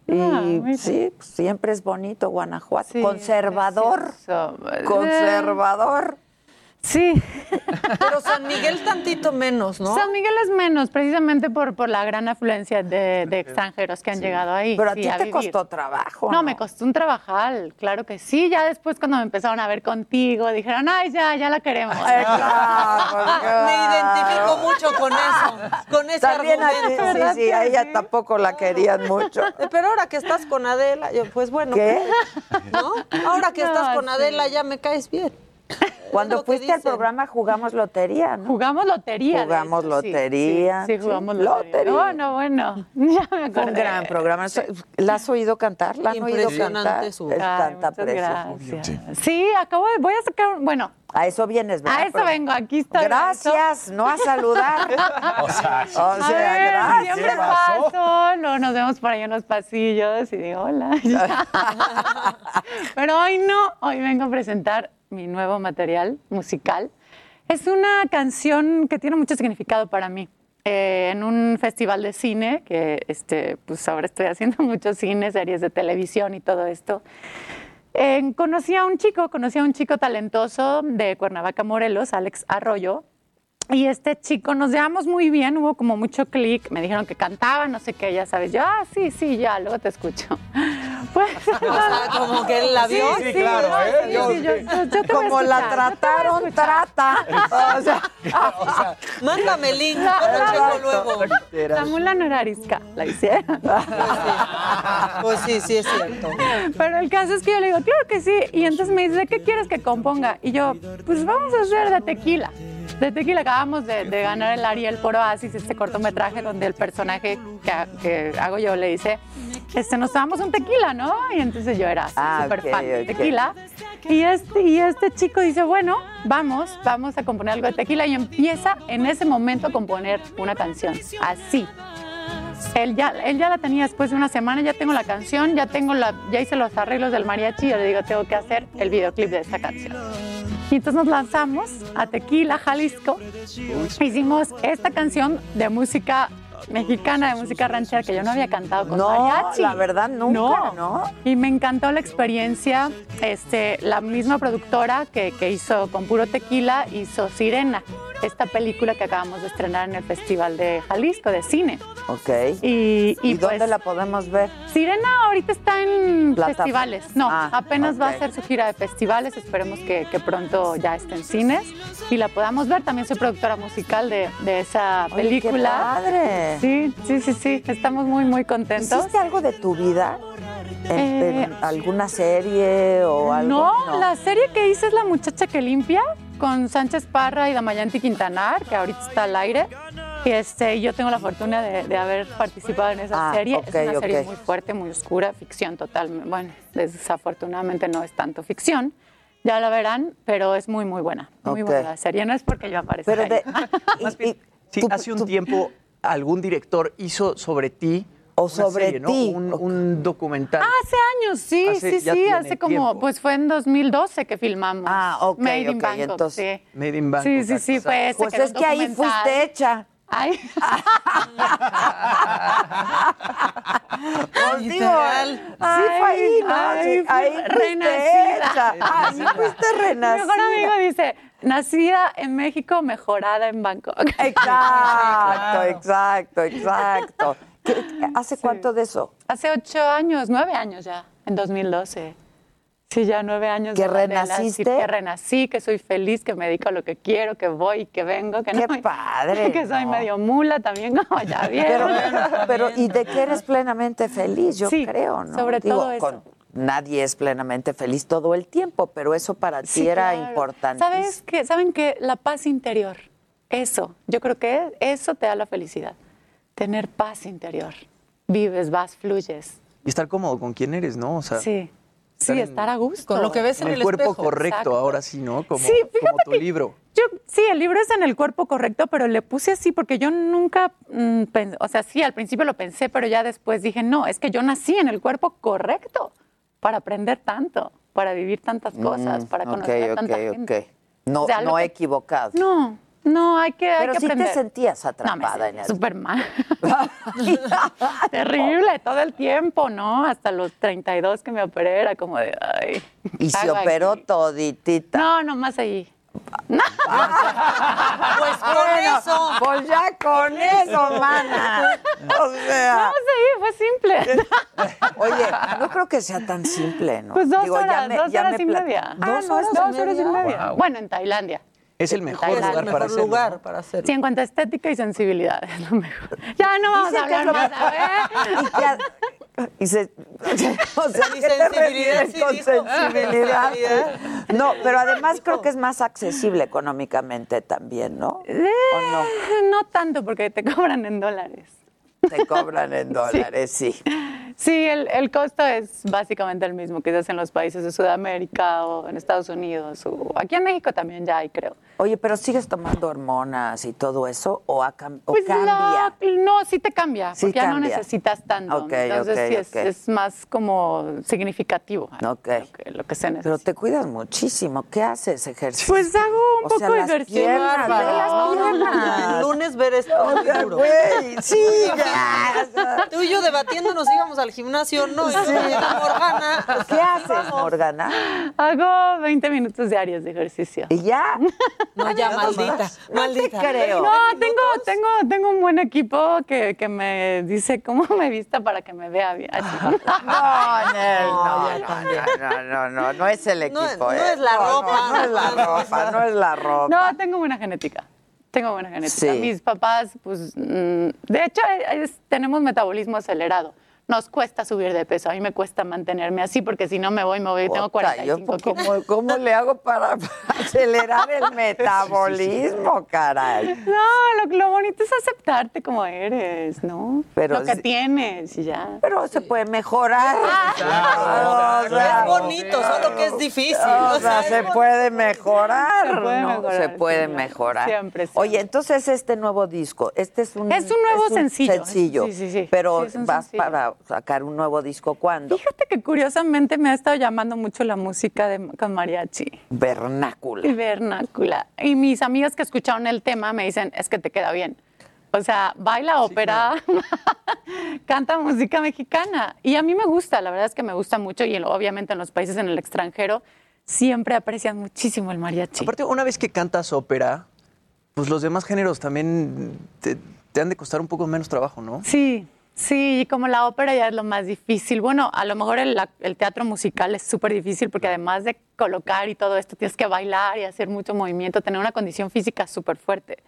Y Ah, mira. sí, pues, siempre es bonito Guanajuato. Sí, Conservador. precioso. Conservador. Sí. Pero San Miguel tantito menos, ¿no? San Miguel es menos, precisamente por, por la gran afluencia de, de extranjeros que han llegado ahí. Pero a sí, ti te vivir. costó trabajo. No, me costó un trabajal, claro que sí. Ya después cuando me empezaron a ver contigo, dijeron, ay, ya, ya la queremos. Ay, claro, Me identifico mucho con eso, con ese También a ti, argumento. ¿verdad sí, sí, a ella sí? tampoco la querían mucho. Eh, Pero ahora que estás con Adela, yo, pues bueno, ¿Qué? ¿no? Ahora que No, estás con sí. Adela ya me caes bien. Cuando fuiste al programa jugamos lotería, ¿no? Jugamos lotería. de Jugamos hecho, lotería, Sí, sí, sí. jugamos lotería. Lotería. Bueno, bueno, ya me Fue un acordé. gran programa. ¿La has oído cantar? ¿La han oído Impresionante cantar? su- Es Ay, canta precioso. Sí. acabo de, voy a sacar, un- bueno, A eso vienes, ¿verdad? a eso vengo, aquí está. Gracias, no a saludar. O sea, sí. O A sea, ver, gracias. siempre paso, luego nos vemos por ahí en los pasillos y digo hola. Pero hoy no, hoy vengo a presentar mi nuevo material musical. Es una canción que tiene mucho significado para mí. Eh, en un festival de cine, que este, pues ahora estoy haciendo mucho cine, series de televisión y todo esto. Eh, conocí a un chico, conocí a un chico talentoso de Cuernavaca, Morelos, Alex Arroyo, y este chico nos llevamos muy bien, hubo como mucho clic, me dijeron que cantaba, no sé qué, ya sabes, yo, ah, sí, sí, ya, luego te escucho. Pues, O sea, como que él la vio. Sí, sí, claro, no, ¿eh? sí, Yo- sí, yo- yo- yo te voy a Como la escuchar, yo te voy a trataron, trata. O sea, O sea, Mándame el link, yo luego. La mula no era arisca, la hicieron. Pues sí, sí es cierto. Pero el caso es que yo le digo, claro que sí. Y entonces me dice, ¿qué quieres que componga? Y yo, pues vamos a hacer de tequila. De tequila acabamos de, de ganar el Ariel por Oasis, este cortometraje donde el personaje que, ha- que hago yo le dice, este, nos tomamos un tequila, ¿no? Y entonces yo era Ah, súper ok, fan de tequila. Y este, y este chico dice, bueno, vamos, vamos a componer algo de tequila. Y empieza en ese momento a componer una canción, así. Él ya, él ya la tenía después de una semana, ya tengo la canción, ya tengo la, ya hice los arreglos del mariachi, yo le digo, tengo que hacer el videoclip de esta canción. Y entonces nos lanzamos a Tequila, Jalisco. Hicimos esta canción de música mexicana, de música ranchera, que yo no había cantado con No, mariachi. la verdad, nunca, ¿no? Y me encantó la experiencia. Este, la misma productora que, que hizo con puro tequila hizo Sirena, esta película que acabamos de estrenar en el Festival de Jalisco de cine. Ok. Y, y, dónde pues, la podemos ver? Sirena ahorita está en Plataforma. festivales. No, Ah, apenas va a hacer su gira de festivales. Esperemos que, que pronto ya esté en cines y la podamos ver. También soy productora musical de, de esa Oye, qué película. padre. Sí, sí, sí, sí. Estamos muy, muy contentos. ¿Hiciste algo de tu vida? ¿En, Eh, en alguna serie o algo? No, la serie que hice es La muchacha que limpia con Sánchez Parra y Damayanti Quintanar, que ahorita está al aire. Y este, yo tengo la fortuna de, de haber participado en esa Ah, serie. es una serie muy fuerte, muy oscura, ficción total. Bueno, desafortunadamente no es tanto ficción. Ya la verán, pero es muy, muy buena. Muy buena la serie. No es porque yo aparezca Pero ahí. de- Más bien, sí, hace un tiempo algún director hizo sobre ti. O sobre serie, ¿no? ti. Un, un documental. Ah, hace años, sí, Hace- sí, sí, hace como, tiempo. pues fue en 2012 que filmamos. Ah, ok, Made in ok, Bangkok, entonces- sí. Made in Bangkok. Sí, sí, sí, fue ese Pues que es que ahí fuiste hecha. Ay. Pues digo, Literal. sí fue ahí, ¿no? ay, Sí, fui ahí fuiste renacida. Ah, Mi renacida. mejor amigo dice, nacida en México, mejorada en Bangkok. Exacto, exacto, exacto. ¿Qué- ¿Hace cuánto de eso? Hace ocho años, nueve años ya, en 2012. Sí, ya nueve años. ¿Que de Mandela, renaciste? sí, que renací, que soy feliz, que me dedico a lo que quiero, que voy y que vengo. Que ¡Qué no, padre! Que soy no. medio mula también, como ya Pero, vieron. pero, y de que eres plenamente feliz, yo Sí, creo, ¿no? sobre Digo, todo eso. con- nadie es plenamente feliz todo el tiempo, pero eso para ti Sí, era claro. importante. ¿Sabes qué? ¿Saben qué? La paz interior. Eso, yo creo que eso te da la felicidad. Tener paz interior. Vives, vas, fluyes. Y estar cómodo con quién eres, ¿no? O sea, Sí. estar Sí, en- estar a gusto. Con lo que ves en en el el cuerpo espejo. correcto, Exacto. ahora sí, ¿no? Como, Sí, fíjate como tu libro. Yo, sí, el libro es en el cuerpo correcto, pero le puse así porque yo nunca, mm, o sea, sí, al principio lo pensé, pero ya después dije, no, es que yo nací en el cuerpo correcto para aprender tanto, para vivir tantas cosas, Mm, para conocer a tanta ok, ok, gente. ok. No, O sea, no que- equivocado. No, no, hay que, hay Pero que sí te sentías No, me atrapada en sentía eso. súper mal. Terrible, todo el tiempo, ¿no? Hasta los 32 que me operé era como de, ay. Y ¿qué se operó aquí? toditita. No, nomás allí. Pues con eso. Pues ya con eso, mana. O sea, Nomás ahí, fue simple. oye, no creo que sea tan simple, ¿no? Pues dos Digo, ya horas, me- dos ya horas me y media. ¿Dos Ah, no, horas dos horas y media? media. Wow. Bueno, en Tailandia. Es el mejor lugar el para hacerlo. lugar para hacerlo. Sí, en cuanto a estética y sensibilidad, es lo mejor. Ya no vamos a hablar lo más, a ver. Y, se, o sea, Y ¿qué sensibilidad, sí con dijo. sensibilidad? Sensibilidad. No, pero además creo que es más accesible económicamente también, ¿no? ¿O no? Eh, No tanto porque te cobran en dólares. Te cobran en dólares, sí. Sí, el, el costo es básicamente el mismo que se hace en los países de Sudamérica o en Estados Unidos o aquí en México también ya hay, creo. Oye, pero sigues tomando hormonas y todo eso o, ha cam- o Pues cambia. No, no, sí te cambia, Sí porque ya no necesitas tanto. Ok, Entonces sí es, más como significativo Ok. lo que, lo que se necesita. Pero te cuidas muchísimo. ¿Qué haces ejercicio? Pues hago un O poco sea, de las ejercicio. piernas, las No, no, no, piernas. El lunes ver esto. O sea, seguro. güey, sí, ya. Tú y yo debatiéndonos íbamos al gimnasio, no, y llega Morgana. ¿Qué haces, Morgana? Hago 20 minutos diarios de ejercicio. ¿Y ya? No, ya, maldita, maldita. creo. No, tengo, tengo, tengo un buen equipo que, que me dice cómo me vista para que me vea bien. No, Nel, no, no, no, no, no, no es el No, equipo. no ¿eh? es la No, ropa. No, no es la ropa, no es la ropa. No, tengo buena genética. Tengo buena genética. Sí. Mis papás, pues, mm, de hecho, es- tenemos metabolismo acelerado. Nos cuesta subir de peso. A mí me cuesta mantenerme así porque si no me voy, me voy. Tengo Puta, yo, 45 kilos. ¿cómo, ¿Cómo le hago para acelerar el metabolismo, caray? No, lo, lo bonito es aceptarte como eres, ¿no? Pero lo que sí- tienes y ya. Pero se puede mejorar. Ah, O sea, Es bonito, solo que es difícil. O sea, se puede mejorar. Se puede ¿no? mejorar, Se puede sí, mejorar. siempre, siempre. Oye, entonces este nuevo disco, este es un Es un nuevo sencillo. sencillo. Sí, sí, sí. Pero Sí, es un vas sencillo. para sacar un nuevo disco cuándo? Fíjate que curiosamente me ha estado llamando mucho la música de, con mariachi. Vernácula. Vernácula. Y mis amigas que escucharon el tema me dicen, es que te queda bien. O sea, baila ópera, canta música mexicana. Y a mí me gusta, la verdad es que me gusta mucho y en- obviamente en los países en el extranjero siempre aprecian muchísimo el mariachi. Aparte, una vez que cantas ópera, pues los demás géneros también te, te han de costar un poco menos trabajo, ¿no? Sí, sí, y como la ópera ya es lo más difícil. Bueno, a lo mejor el, el teatro musical es súper difícil porque además de colocar y todo esto, tienes que bailar y hacer mucho movimiento, tener una condición física súper fuerte.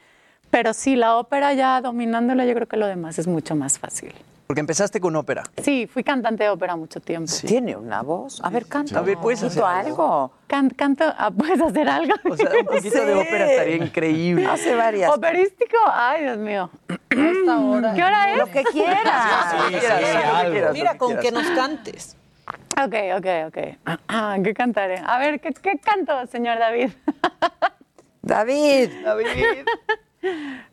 Pero sí, la ópera ya dominándola, yo creo que lo demás es mucho más fácil. Porque empezaste con ópera. Sí, fui cantante de ópera mucho tiempo. Tiene una voz. A ver, canta. A ver, ¿puedes hacer algo? Can- canto, ah, ¿puedes hacer algo? O sea, un poquito de ópera estaría increíble. Hace varias. ¿Operístico? Ay, Dios mío. Hasta. ¿Qué hora es? Lo que quieras. Sí, sí, algo. Mira, con que nos cantes. Ok, ok, ok. Ah, ¿Qué cantaré? A ver, ¿qué, qué canto, señor David? David. David.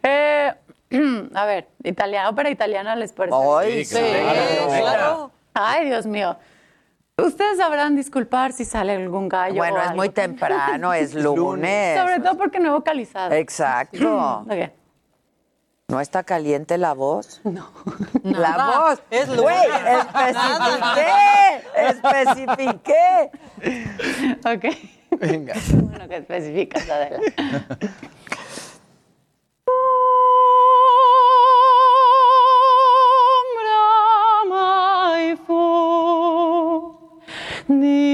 Eh, a ver, italiana, ópera italiana les parece. Ay, Sí, claro. Ay, Dios mío. Ustedes sabrán disculpar si sale algún gallo. Bueno, o es muy temprano, es lunes. Sobre todo porque no he vocalizado. Exacto. ¿No está caliente la voz? No. La Nada. voz. Es Güey, lunes. especifiqué. Especifiqué. Ok. Venga. Bueno, que especificas, Adela. Di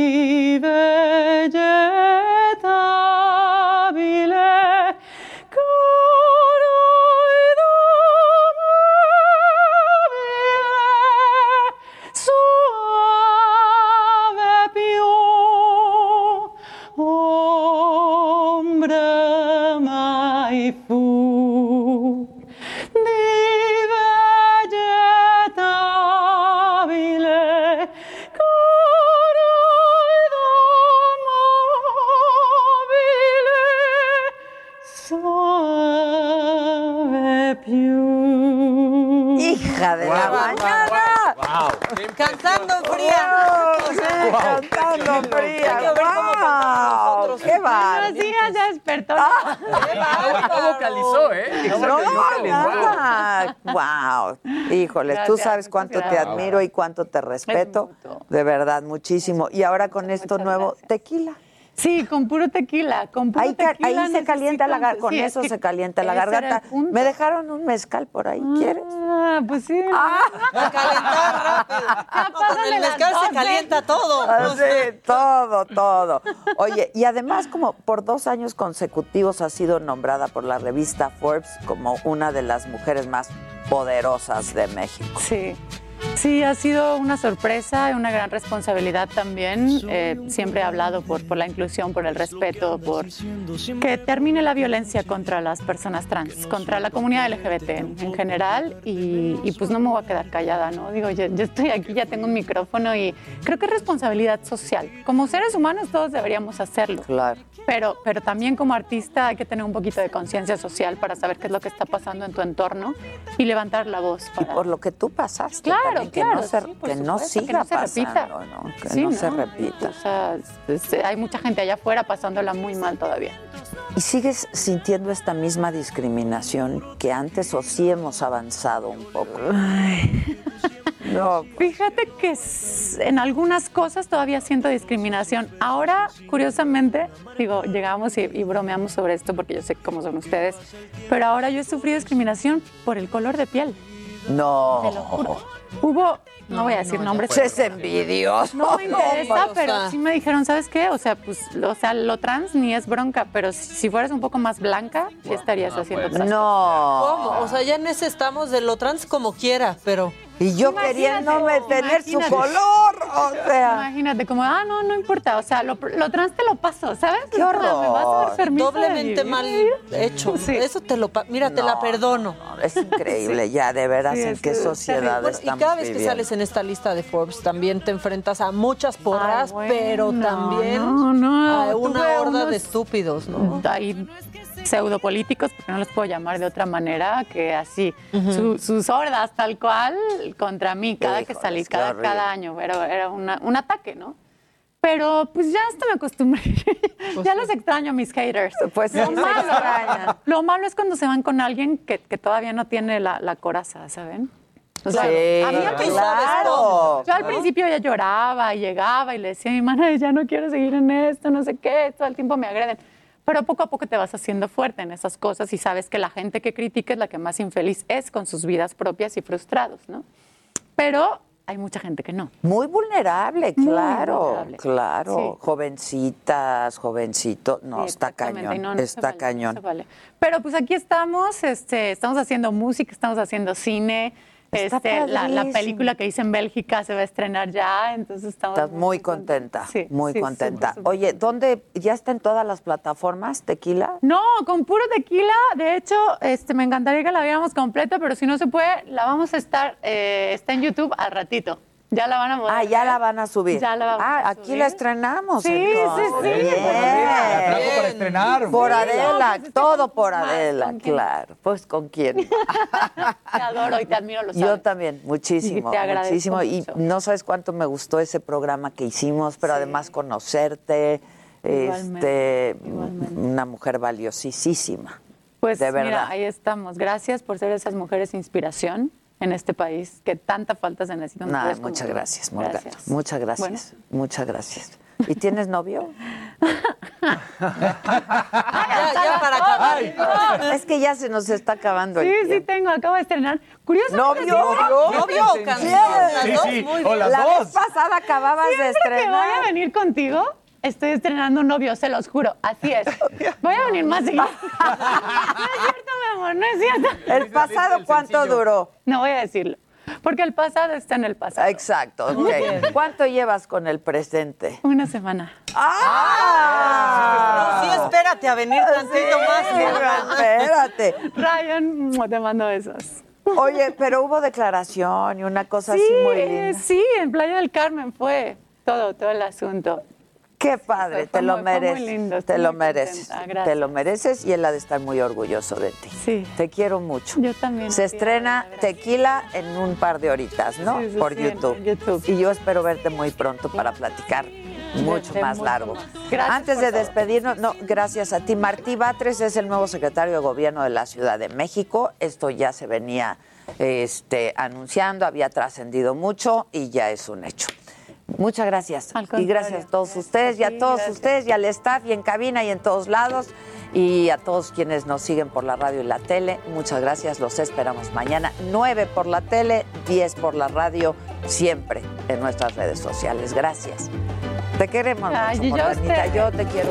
nosotros. ¡Qué Buenos bárbaro! días, ya despertó. No vocalizó, ¿eh? No, Exacto, nada. Wow. Híjoles, tú Gracias, sabes cuánto te admiro y cuánto te respeto. De verdad, muchísimo. Y ahora con esto Muchas nuevo, gracias. tequila. Sí, con puro tequila, con puro Ahí, tequila. ahí se calienta la garganta. Con sí, es eso que se calienta la garganta. Me dejaron un mezcal por ahí. ¿Quieres? Ah, pues sí. A calentar rápido. No, con pásame el mezcal se calienta todo. Ah, sí, todo, todo. Oye, y además como por dos años consecutivos ha sido nombrada por la revista Forbes como una de las mujeres más poderosas de México. Sí. Sí, ha sido una sorpresa y una gran responsabilidad también. Eh, siempre he hablado por, por la inclusión, por el respeto, por que termine la violencia contra las personas trans, contra la comunidad LGBT en, en general y, y, pues no me voy a quedar callada, ¿no? Digo, yo, yo estoy aquí, ya tengo un micrófono y creo que es responsabilidad social. Como seres humanos todos deberíamos hacerlo. Claro. Pero, pero también como artista hay que tener un poquito de conciencia social para saber qué es lo que está pasando en tu entorno y levantar la voz. Y Para... por lo que tú pasaste. Claro, también, que claro, no se, sí, que no que siga no se repita. pasando, ¿no? Que Sí, no, se repita. O sea, es- es- hay mucha gente allá afuera pasándola muy mal todavía. ¿Y sigues sintiendo esta misma discriminación que antes o sí hemos avanzado un poco? No, Fíjate que en algunas cosas todavía siento discriminación. Ahora, curiosamente, digo, llegamos y, y bromeamos sobre esto porque yo sé cómo son ustedes, pero ahora yo he sufrido discriminación por el color de piel. no. Te lo juro. Hubo, no, voy a decir nombres. Es envidioso. No me interesa, o pero sí me dijeron, ¿sabes qué? O sea, pues, lo- o sea, lo trans ni es bronca, pero si, si fueras un poco más blanca, sí estarías haciendo otras No. ¿Cómo? O sea, ya necesitamos de lo trans como quiera, pero. Y yo Imagínate, queriéndome tener su color. O sea, Imagínate, como, ah, no, no importa. O sea, lo, lo trans te lo paso, ¿sabes? Qué sea, Me vas a horror. dar permiso Doblemente mal hecho. Sí. Eso te lo. pa- Mira, te la No, perdono. es increíble, ya, de veras, Sí, en es qué sociedad Bueno, y estamos cada vez que sales en esta lista de Forbes también te enfrentas a muchas porras, Ay, bueno, pero también no, no, a una horda unos- de estúpidos, ¿no? Hay pseudopolíticos, porque no los puedo llamar de otra manera, que así, su- sus hordas tal cual contra mí, cada que Híjoles, salí, qué cada, cada año, era, era una- un ataque, ¿no? Pero pues ya hasta me acostumbré. ya los extraño a mis haters. Pues lo, malo, lo malo es cuando se van con alguien que, que todavía no tiene la, la coraza, ¿saben? O sea, Sí, a mí al principio- claro. yo al principio ya lloraba y llegaba y le decía a mi madre, ya no quiero seguir en esto, no sé qué, todo el tiempo me agreden. Pero poco a poco te vas haciendo fuerte en esas cosas y sabes que la gente que critica es la que más infeliz es con sus vidas propias y frustrados, ¿no? Pero hay mucha gente que no. Muy vulnerable, Muy claro, vulnerable. claro. Sí. Jovencitas, jovencitos. No, Sí, está cañón, no, no está vale, cañón. vale. Pero pues aquí estamos, este, estamos haciendo música, estamos haciendo cine. Este, la, película que hice en Bélgica se va a estrenar ya, entonces estamos Estás muy contenta, Sí, muy sí, contenta. Oye, ¿dónde ya está en todas las plataformas tequila? No, con puro tequila. De hecho, este, me encantaría que la viéramos completa, pero si no se puede, la vamos a estar, eh, está en YouTube al ratito. Ya la van a poder Ah, ya la van a subir. Ya la vamos ah, a aquí subir. la estrenamos. Sí, entonces. sí, sí. Bien. La trajo para estrenar. Por Adela, pues, todo por Adela, claro. Pues con quién. Te adoro y te admiro, lo Yo sabes. también, muchísimo, Y te agradezco muchísimo. Y no sabes cuánto me gustó ese programa que hicimos, pero además conocerte, Igualmente, este, una mujer valiosísima. Pues de verdad. mira, ahí estamos. Gracias por ser esas mujeres inspiración en este país que tanta falta se necesita. Nada, muchas gracias, Morgana. Muchas gracias, muchas gracias. ¿Y tienes novio? Ya, ya, para acabar. Es que ya se nos está acabando el Sí, sí tengo, acabo de estrenar. Curiosamente, ¿Novio? ¿Novio o canción? Las Sí, dos, sí, muy o bien. las La dos. vez pasada acababas de Siempre que voy estrenar. a venir contigo, estoy estrenando un novio, se los juro. Así es. Voy a venir más seguido. No es cierto, mi amor, no es cierto. ¿El pasado cuánto duró? No voy a decirlo. Porque el pasado está en el pasado. Exacto. ok. ¿Cuánto llevas con el presente? Una semana. ¡Ah! No, sí, espérate a venir tantito más. Sí, espérate. Ryan, te mando besos. Oye, pero hubo declaración y una cosa Sí, así muy linda. sí, en Playa del Carmen fue todo, todo el asunto. Qué padre, te lo muy- mereces. lindo, te lo mereces. Te lo mereces y él ha de estar muy orgulloso de ti. Sí. Te quiero mucho. Yo también. Se estrena. Tequila en un par de horitas, ¿no? Sí, Por YouTube. YouTube. Y yo espero verte muy pronto para platicar mucho más mucho largo. más. Gracias Antes de todo. despedirnos, no, gracias a ti. Martí Batres es el nuevo secretario de Gobierno de la Ciudad de México. Esto ya se venía este, anunciando, había trascendido mucho y ya es un hecho. Muchas gracias. Y gracias a todos ustedes y a todos gracias. ustedes y al staff y en cabina y en todos lados. Y a todos quienes nos siguen por la radio y la tele, muchas gracias. Los esperamos mañana. 9 por la tele, 10 por la radio, siempre en nuestras redes sociales. Gracias. Te queremos Ay, mucho, yo. Yo te quiero